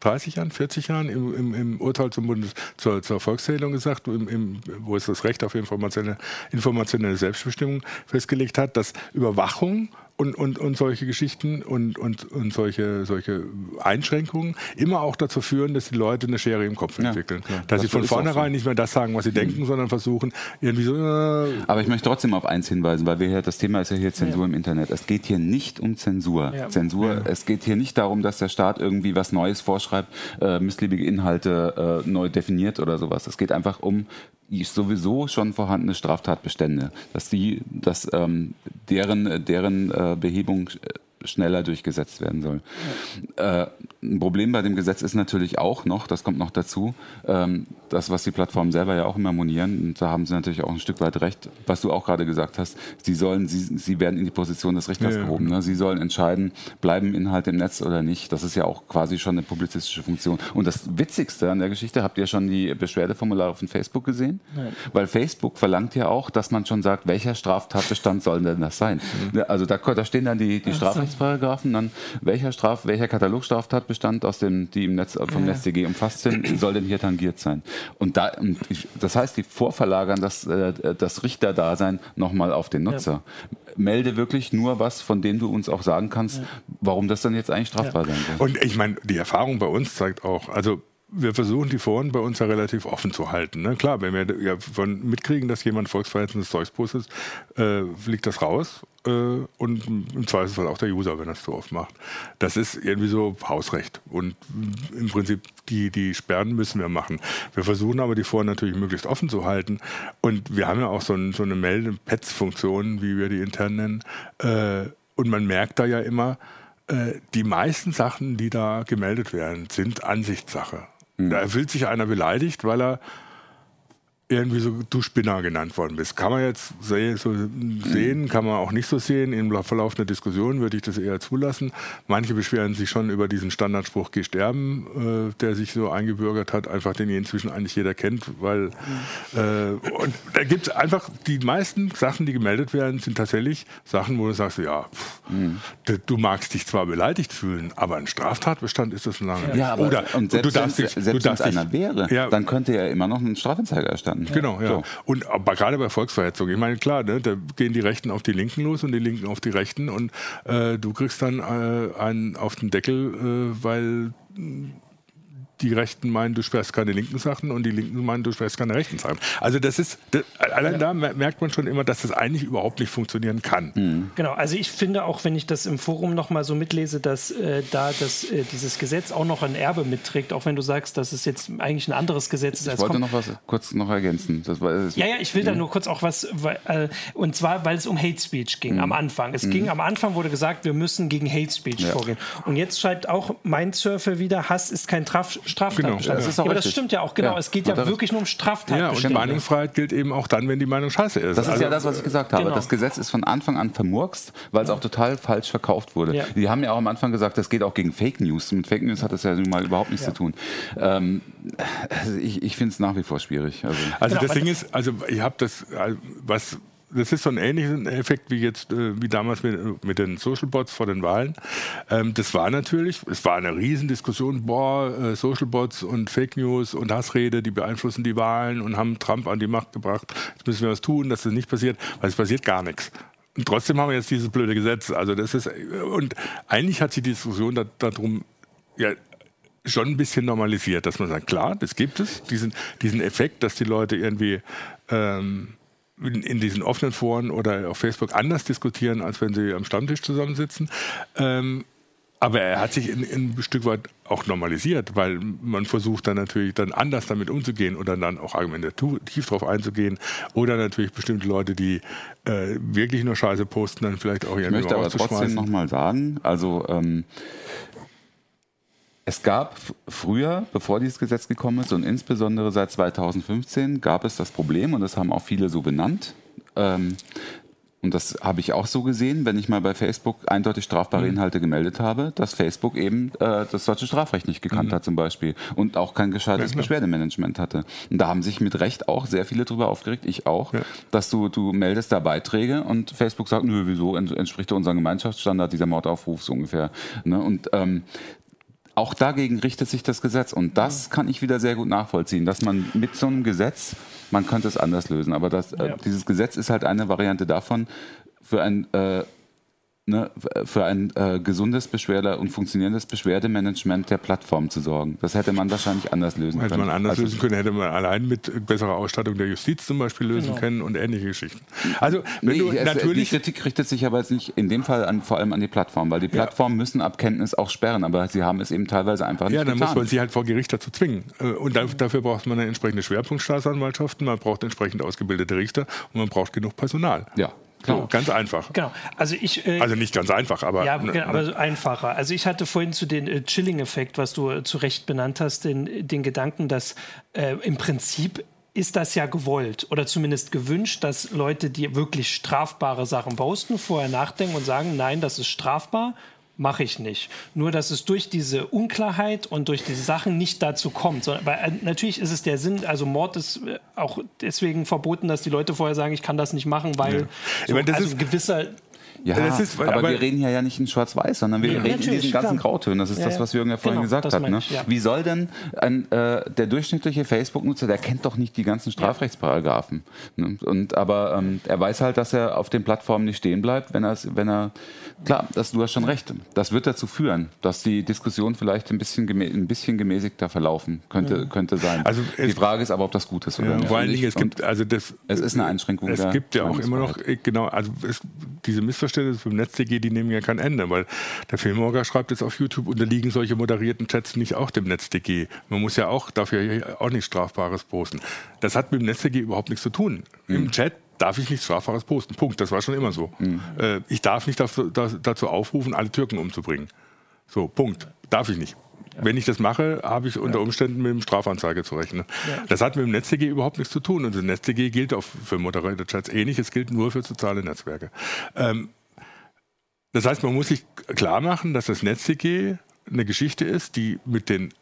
30 Jahren, 40 Jahren im, im, im Urteil zum Bundes, zur, zur Volkszählung gesagt, im, wo es das Recht auf informationelle, informationelle Selbstbestimmung festgelegt hat, dass Überwachung und, und, und solche Geschichten und, und, und solche, solche Einschränkungen immer auch dazu führen, dass die Leute eine Schere im Kopf entwickeln. Ja, dass sie von vornherein so. nicht mehr das sagen, was sie mhm. denken, sondern versuchen, irgendwie so. Äh Aber ich möchte trotzdem auf eins hinweisen, weil wir hier, das Thema ist ja hier Zensur ja. im Internet. Es geht hier nicht um Zensur. Ja. Zensur, es geht hier nicht darum, dass der Staat irgendwie was Neues vorschreibt, äh, missliebige Inhalte äh, neu definiert oder sowas. Es geht einfach um sowieso schon vorhandene Straftatbestände, dass die, dass ähm, deren, deren äh, Behebung schneller durchgesetzt werden soll. Ja. Äh, ein Problem bei dem Gesetz ist natürlich auch noch, das kommt noch dazu, ähm, das, was die Plattformen selber ja auch immer monieren, und da haben sie natürlich auch ein Stück weit recht, was du auch gerade gesagt hast, sie sollen, sie, sie werden in die Position des Richters ja, gehoben. Ne? Sie sollen entscheiden, bleiben Inhalte im Netz oder nicht. Das ist ja auch quasi schon eine publizistische Funktion. Und das Witzigste an der Geschichte, habt ihr schon die Beschwerdeformulare von Facebook gesehen? Nein. Weil Facebook verlangt ja auch, dass man schon sagt, welcher Straftatbestand soll denn das sein? Mhm. Also da, da stehen dann die, die Strafrechtsparagraphen, dann welcher Straf, welcher Katalogstraftatbestand aus dem, die im Netz, vom ja. NetzDG umfasst sind, soll denn hier tangiert sein? Und da, das heißt, die vorverlagern das, äh, das Richterdasein nochmal auf den Nutzer. Ja. Melde wirklich nur was, von dem du uns auch sagen kannst, ja. warum das dann jetzt eigentlich strafbar ja. sein soll. Und ich meine, die Erfahrung bei uns zeigt auch, also wir versuchen die Foren bei uns ja relativ offen zu halten. Ne? Klar, wenn wir ja von mitkriegen, dass jemand volksverhetzendes Zeugs postet, äh, fliegt das raus äh, und im Zweifelsfall auch der User, wenn es so oft macht. Das ist irgendwie so Hausrecht und im Prinzip die, die Sperren müssen wir machen. Wir versuchen aber die Foren natürlich möglichst offen zu halten und wir haben ja auch so, ein, so eine Melde-Pets-Funktion, wie wir die intern nennen äh, und man merkt da ja immer, äh, die meisten Sachen, die da gemeldet werden, sind Ansichtssache. Da fühlt sich einer beleidigt, weil er irgendwie so du Spinner genannt worden bist. Kann man jetzt so sehen, kann man auch nicht so sehen. Im Verlauf einer Diskussion würde ich das eher zulassen. Manche beschweren sich schon über diesen Standardspruch Geh sterben, äh, der sich so eingebürgert hat, einfach den inzwischen eigentlich jeder kennt, weil äh, und da gibt es einfach die meisten Sachen, die gemeldet werden, sind tatsächlich Sachen, wo du sagst, ja, pff, mhm. du magst dich zwar beleidigt fühlen, aber ein Straftatbestand ist das lange. Ja, aber Oder und selbst, du darfst dich, selbst wenn es einer wäre, ja, dann könnte er immer noch einen Strafanzeiger erstatten verstanden. Genau, ja. So. Und aber gerade bei Volksverhetzung, ich meine, klar, ne, da gehen die Rechten auf die Linken los und die Linken auf die Rechten und äh, du kriegst dann äh, einen auf den Deckel, äh, weil die Rechten meinen, du sperrst keine linken Sachen und die Linken meinen, du sperrst keine rechten Sachen. Also das ist, das, allein ja. da merkt man schon immer, dass das eigentlich überhaupt nicht funktionieren kann. Mhm. Genau, also ich finde auch, wenn ich das im Forum nochmal so mitlese, dass äh, da das, äh, dieses Gesetz auch noch ein Erbe mitträgt, auch wenn du sagst, dass es jetzt eigentlich ein anderes Gesetz ist. Ich wollte noch was kurz noch ergänzen. Das war, das ja, ja, ich will da nur kurz auch was, weil, äh, und zwar, weil es um Hate Speech ging mhm. am Anfang. Es mhm. ging am Anfang, wurde gesagt, wir müssen gegen Hate Speech ja. vorgehen. Und jetzt schreibt auch mein Surfer wieder, Hass ist kein Traf Straftatbestand. Genau. Das, ja, aber das stimmt ja auch, genau. Ja. Es geht ja wirklich nur um Straftat. Ja, und Meinungsfreiheit gilt eben auch dann, wenn die Meinung scheiße ist. Das ist also, ja das, was ich gesagt habe. Genau. Das Gesetz ist von Anfang an vermurkst, weil es auch total falsch verkauft wurde. Ja. Die haben ja auch am Anfang gesagt, das geht auch gegen Fake News. Mit Fake News hat das ja nun mal überhaupt nichts zu tun. Ähm, also ich ich finde es nach wie vor schwierig. Also, also genau, das Ding ist, also ich habe das, was das ist so ein ähnlicher Effekt wie jetzt, äh, wie damals mit, mit den Social Bots vor den Wahlen. Ähm, das war natürlich, es war eine Riesendiskussion, boah, äh, Social Bots und Fake News und Hassrede, die beeinflussen die Wahlen und haben Trump an die Macht gebracht. Jetzt müssen wir was tun, dass das nicht passiert, weil es passiert gar nichts. Und trotzdem haben wir jetzt dieses blöde Gesetz. Also das ist, und eigentlich hat sich die Diskussion da, darum, ja, schon ein bisschen normalisiert, dass man sagt, klar, das gibt es, diesen, diesen Effekt, dass die Leute irgendwie ähm, in, in, diesen offenen Foren oder auf Facebook anders diskutieren, als wenn sie am Stammtisch zusammensitzen. Ähm, aber er hat sich in, in ein Stück weit auch normalisiert, weil man versucht dann natürlich dann anders damit umzugehen oder dann auch argumentativ drauf einzugehen oder natürlich bestimmte Leute, die äh, wirklich nur Scheiße posten, dann vielleicht auch irgendwie Ich möchte aber trotzdem nochmal sagen, also ähm, es gab früher, bevor dieses Gesetz gekommen ist und insbesondere seit 2015 gab es das Problem, und das haben auch viele so benannt, ähm, und das habe ich auch so gesehen, wenn ich mal bei Facebook eindeutig strafbare mhm. Inhalte gemeldet habe, dass Facebook eben äh, das deutsche Strafrecht nicht gekannt mhm. hat zum Beispiel und auch kein gescheites ja, Beschwerdemanagement hatte. Und da haben sich mit Recht auch sehr viele drüber aufgeregt, ich auch, ja. dass du, du meldest da Beiträge und Facebook sagt, nö, wieso entspricht unserem Gemeinschaftsstandard dieser Mordaufruf so ungefähr. Ne? Und ähm, auch dagegen richtet sich das Gesetz. Und das kann ich wieder sehr gut nachvollziehen, dass man mit so einem Gesetz, man könnte es anders lösen, aber das, äh, dieses Gesetz ist halt eine Variante davon, für ein äh, ne, für ein äh, gesundes Beschwerde und funktionierendes Beschwerdemanagement der Plattform zu sorgen. Das hätte man wahrscheinlich anders lösen hätte können. Hätte man anders also, lösen können, hätte man allein mit besserer Ausstattung der Justiz zum Beispiel lösen genau. können und ähnliche Geschichten. Also wenn nee, du es, natürlich die Kritik richtet sich aber jetzt nicht in dem Fall an, vor allem an die Plattform, weil die Plattformen ja. müssen ab Kenntnis auch sperren, aber sie haben es eben teilweise einfach nicht Ja, dann getan. muss man sie halt vor Gericht dazu zwingen. Äh, und dafür braucht man eine entsprechende Schwerpunktstaatsanwaltschaften, man braucht entsprechend ausgebildete Richter und man braucht genug Personal. Ja. Genau. So, ganz einfach. Genau. Also ich. Äh, also nicht ganz einfach, aber. Ja, ne, aber ne. einfacher. Also ich hatte vorhin zu den äh, Chilling-Effekt, was du äh, zu Recht benannt hast, den, den Gedanken, dass äh, im Prinzip ist das ja gewollt oder zumindest gewünscht, dass Leute, die wirklich strafbare Sachen posten, vorher nachdenken und sagen, nein, das ist strafbar mache ich nicht. Nur, dass es durch diese Unklarheit und durch diese Sachen nicht dazu kommt. Sondern, weil äh, natürlich ist es der Sinn, also Mord ist äh, auch deswegen verboten, dass die Leute vorher sagen, ich kann das nicht machen, weil ja. so, meine, also ein gewisser ja, ist, aber, aber, wir reden hier ja nicht in Schwarz-Weiß, sondern wir ja, reden in diesen ganzen klar. Grautönen. Das ist ja, das, was Jürgen ja vorhin genau, gesagt hat. Ne? Ich. Wie soll denn ein, äh, der durchschnittliche Facebook-Nutzer, der kennt doch nicht die ganzen Strafrechtsparagraphen. Ne? Und, aber ähm, er weiß halt, dass er auf den Plattformen nicht stehen bleibt, wenn, wenn er, klar, das, du hast schon recht, das wird dazu führen, dass die Diskussion vielleicht ein bisschen, ein bisschen gemäßigter verlaufen könnte, mhm. könnte sein. Also die Frage ist aber, ob das gut ist oder nicht. Vor allen Dingen, es gibt, also das, es ist eine Einschränkung. Es gibt ja auch immer noch, genau, also es, diese Missverständnisse Missverständnisse beim NetzDG, die nehmen ja kein Ende, weil der Filmorger schreibt jetzt auf YouTube, unterliegen solche moderierten Chats nicht auch dem NetzDG. Man muss ja auch dafür auch nichts Strafbares posten. Das hat mit dem NetzDG überhaupt nichts zu tun. Mhm. Im Chat darf ich nichts Strafbares posten. Punkt. Das war schon immer so. Mhm. Äh, ich darf nicht dazu aufrufen, alle Türken umzubringen. So, Punkt. Darf ich nicht. Wenn ich das mache, habe ich unter Umständen mit dem Strafanzeige zu rechnen. Ja. Das hat mit dem NetzDG überhaupt nichts zu tun. Und das NetzDG gilt auch für moderierte Chats ähnlich. Es gilt nur für soziale Netzwerke. Ähm, das heißt, man muss sich klar machen, dass das NetzDG eine Geschichte ist, die mit den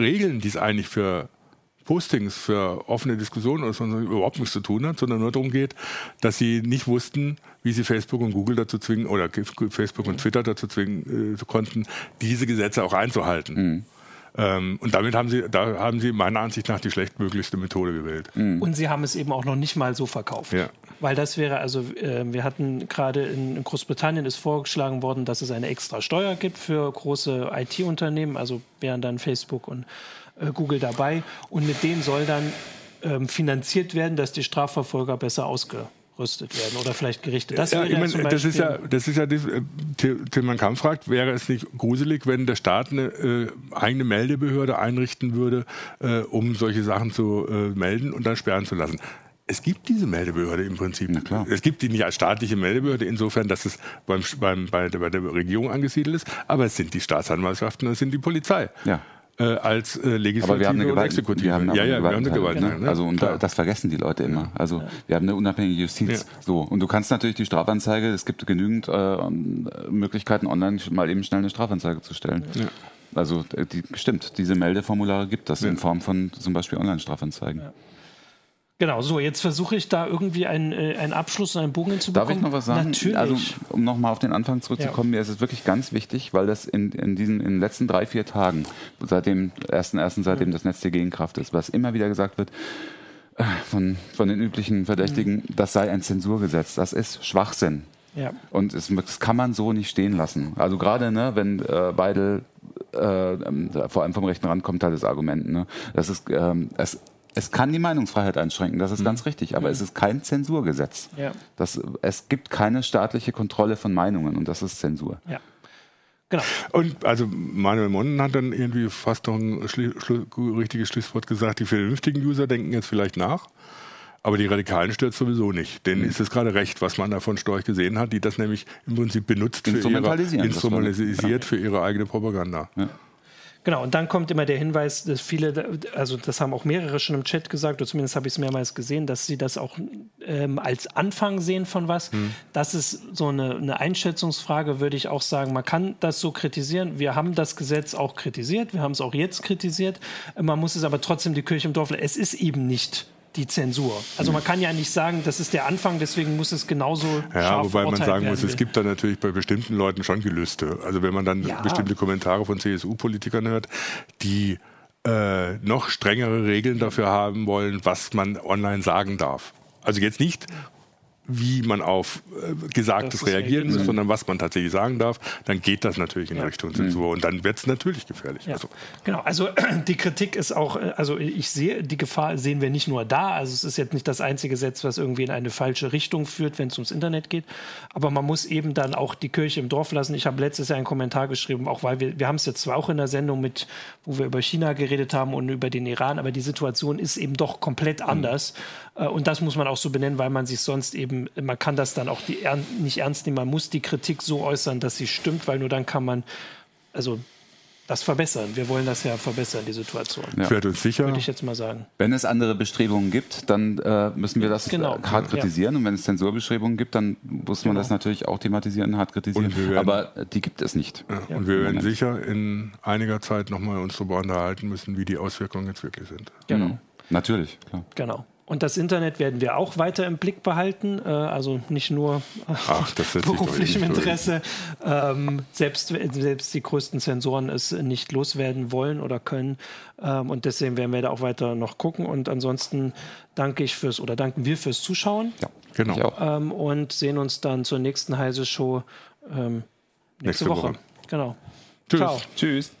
Regeln, die es eigentlich für Postings, für offene Diskussionen oder so überhaupt nichts zu tun hat, sondern nur darum geht, dass sie nicht wussten, wie sie Facebook und Google dazu zwingen oder Facebook und Twitter dazu zwingen äh, konnten, diese Gesetze auch einzuhalten. Mhm. Ähm, und damit haben sie, da haben sie meiner Ansicht nach die schlechtmöglichste Methode gewählt. Mhm. Und sie haben es eben auch noch nicht mal so verkauft. Ja. Weil das wäre, also äh, wir hatten gerade in Großbritannien ist vorgeschlagen worden, dass es eine extra Steuer gibt für große IT-Unternehmen, also wären dann Facebook und äh, Google dabei. Und mit denen soll dann ähm, finanziert werden, dass die Strafverfolger besser ausgerüstet werden oder vielleicht gerichtet. Das, ja, ich mein, das ist ja, das ist ja, das, äh, Tilman Kampf fragt, wäre es nicht gruselig, wenn der Staat eine äh, eigene Meldebehörde einrichten würde, äh, um solche Sachen zu äh, melden und dann sperren zu lassen? es gibt diese Meldebehörde im Prinzip. Es gibt die nicht als staatliche Meldebehörde, insofern, dass es beim, beim, bei, der, bei der Regierung angesiedelt ist, aber es sind die Staatsanwaltschaften, es sind die Polizei. Ja. Äh, als äh, Legislative aber wir haben eine Gewalt, Exekutive. Wir haben ja, ja, wir haben eine Gewalt. Ne? Also und da, das vergessen die Leute immer. Also wir haben eine unabhängige Justiz. Ja. So und du kannst natürlich die Strafanzeige. Es gibt genügend äh, Möglichkeiten, online mal eben schnell eine Strafanzeige zu stellen. Ja. Also die, stimmt, diese Meldeformulare gibt es in Form von zum Beispiel Online-Strafanzeigen. Genau, so, jetzt versuche ich da irgendwie einen, äh, einen Abschluss und einen Bogen hinzubekommen. Darf ich noch was sagen? Natürlich. Also, um nochmal auf den Anfang zurückzukommen, ja. mir ist es wirklich ganz wichtig, weil das in, in diesen in den letzten drei, vier Tagen, seit dem 1.1., seitdem mhm. das Netz der Gegenkraft ist, was immer wieder gesagt wird, äh, von, von den üblichen Verdächtigen, mhm. das sei ein Zensurgesetz. Das ist Schwachsinn. Ja. Und es, das kann man so nicht stehen lassen. Also gerade, ne, wenn äh, beide äh, ähm, vor allem vom rechten Rand kommt halt das Argument, ne, das ist ähm, es es kann die Meinungsfreiheit einschränken, das ist mhm. ganz richtig, aber mhm. es ist kein Zensurgesetz. Ja. Das, es gibt keine staatliche Kontrolle von Meinungen und das ist Zensur. Ja. Genau. Und also Manuel Monnen hat dann irgendwie fast noch ein Schli Schlu richtiges Schlusswort gesagt, die vernünftigen User denken jetzt vielleicht nach. Aber die Radikalen stört sowieso nicht. Denen mhm. ist es gerade recht, was man da von Storch gesehen hat, die das nämlich im Prinzip benutzt, für ihre, instrumentalisiert für ihre eigene Propaganda. Ja. Genau, und dann kommt immer der Hinweis, dass viele, also das haben auch mehrere schon im Chat gesagt, oder zumindest habe ich es mehrmals gesehen, dass sie das auch ähm, als Anfang sehen von was. Hm. Das ist so eine, eine Einschätzungsfrage, würde ich auch sagen. Man kann das so kritisieren. Wir haben das Gesetz auch kritisiert, wir haben es auch jetzt kritisiert. Man muss es aber trotzdem die Kirche im Dorf. Es ist eben nicht die Zensur. Also man kann ja nicht sagen, das ist der Anfang, deswegen muss es genauso Ja, wobei man sagen muss, es gibt da natürlich bei bestimmten Leuten schon Gelüste. Also wenn man dann ja. bestimmte Kommentare von CSU-Politikern hört, die äh, noch strengere Regeln dafür haben wollen, was man online sagen darf. Also jetzt nicht wie man auf äh, Gesagtes reagieren muss, sondern was man tatsächlich sagen darf, dann geht das natürlich in ja. Richtung Zensur mhm. und dann wird es natürlich gefährlich. Ja. Also. Genau, also die Kritik ist auch, äh, also ich sehe, die Gefahr sehen wir nicht nur da, also es ist jetzt nicht das einzige Gesetz, was irgendwie in eine falsche Richtung führt, wenn es ums Internet geht, aber man muss eben dann auch die Kirche im Dorf lassen. Ich habe letztes Jahr einen Kommentar geschrieben, auch weil wir, wir haben es jetzt zwar auch in der Sendung mit, wo wir über China geredet haben und über den Iran, aber die Situation ist eben doch komplett mhm. anders. Mhm. Und das muss man auch so benennen, weil man sich sonst eben, man kann das dann auch die, nicht ernst nehmen. Man muss die Kritik so äußern, dass sie stimmt, weil nur dann kann man, also das verbessern. Wir wollen das ja verbessern, die Situation. Ja. Wird uns sicher. Würde ich jetzt mal sagen. Wenn es andere Bestrebungen gibt, dann äh, müssen wir das genau. hart kritisieren. Ja. Und wenn es Zensurbestrebungen gibt, dann muss man genau. das natürlich auch thematisieren, hart kritisieren. Werden, Aber die gibt es nicht. Ja. Und wir werden sicher in einiger Zeit nochmal uns darüber unterhalten müssen, wie die Auswirkungen jetzt wirklich sind. Genau. Mhm. Natürlich, klar. Genau. Und das Internet werden wir auch weiter im Blick behalten, äh, also nicht nur Ach, beruflichem Interesse. Ähm, selbst, selbst die größten Sensoren es nicht loswerden wollen oder können. Ähm, und deswegen werden wir da auch weiter noch gucken. Und ansonsten danke ich fürs oder danken wir fürs Zuschauen. Ja, genau. Ähm, und sehen uns dann zur nächsten Heise Show ähm, nächste, nächste Woche. Woche. Genau. Tschüss. Ciao. Tschüss.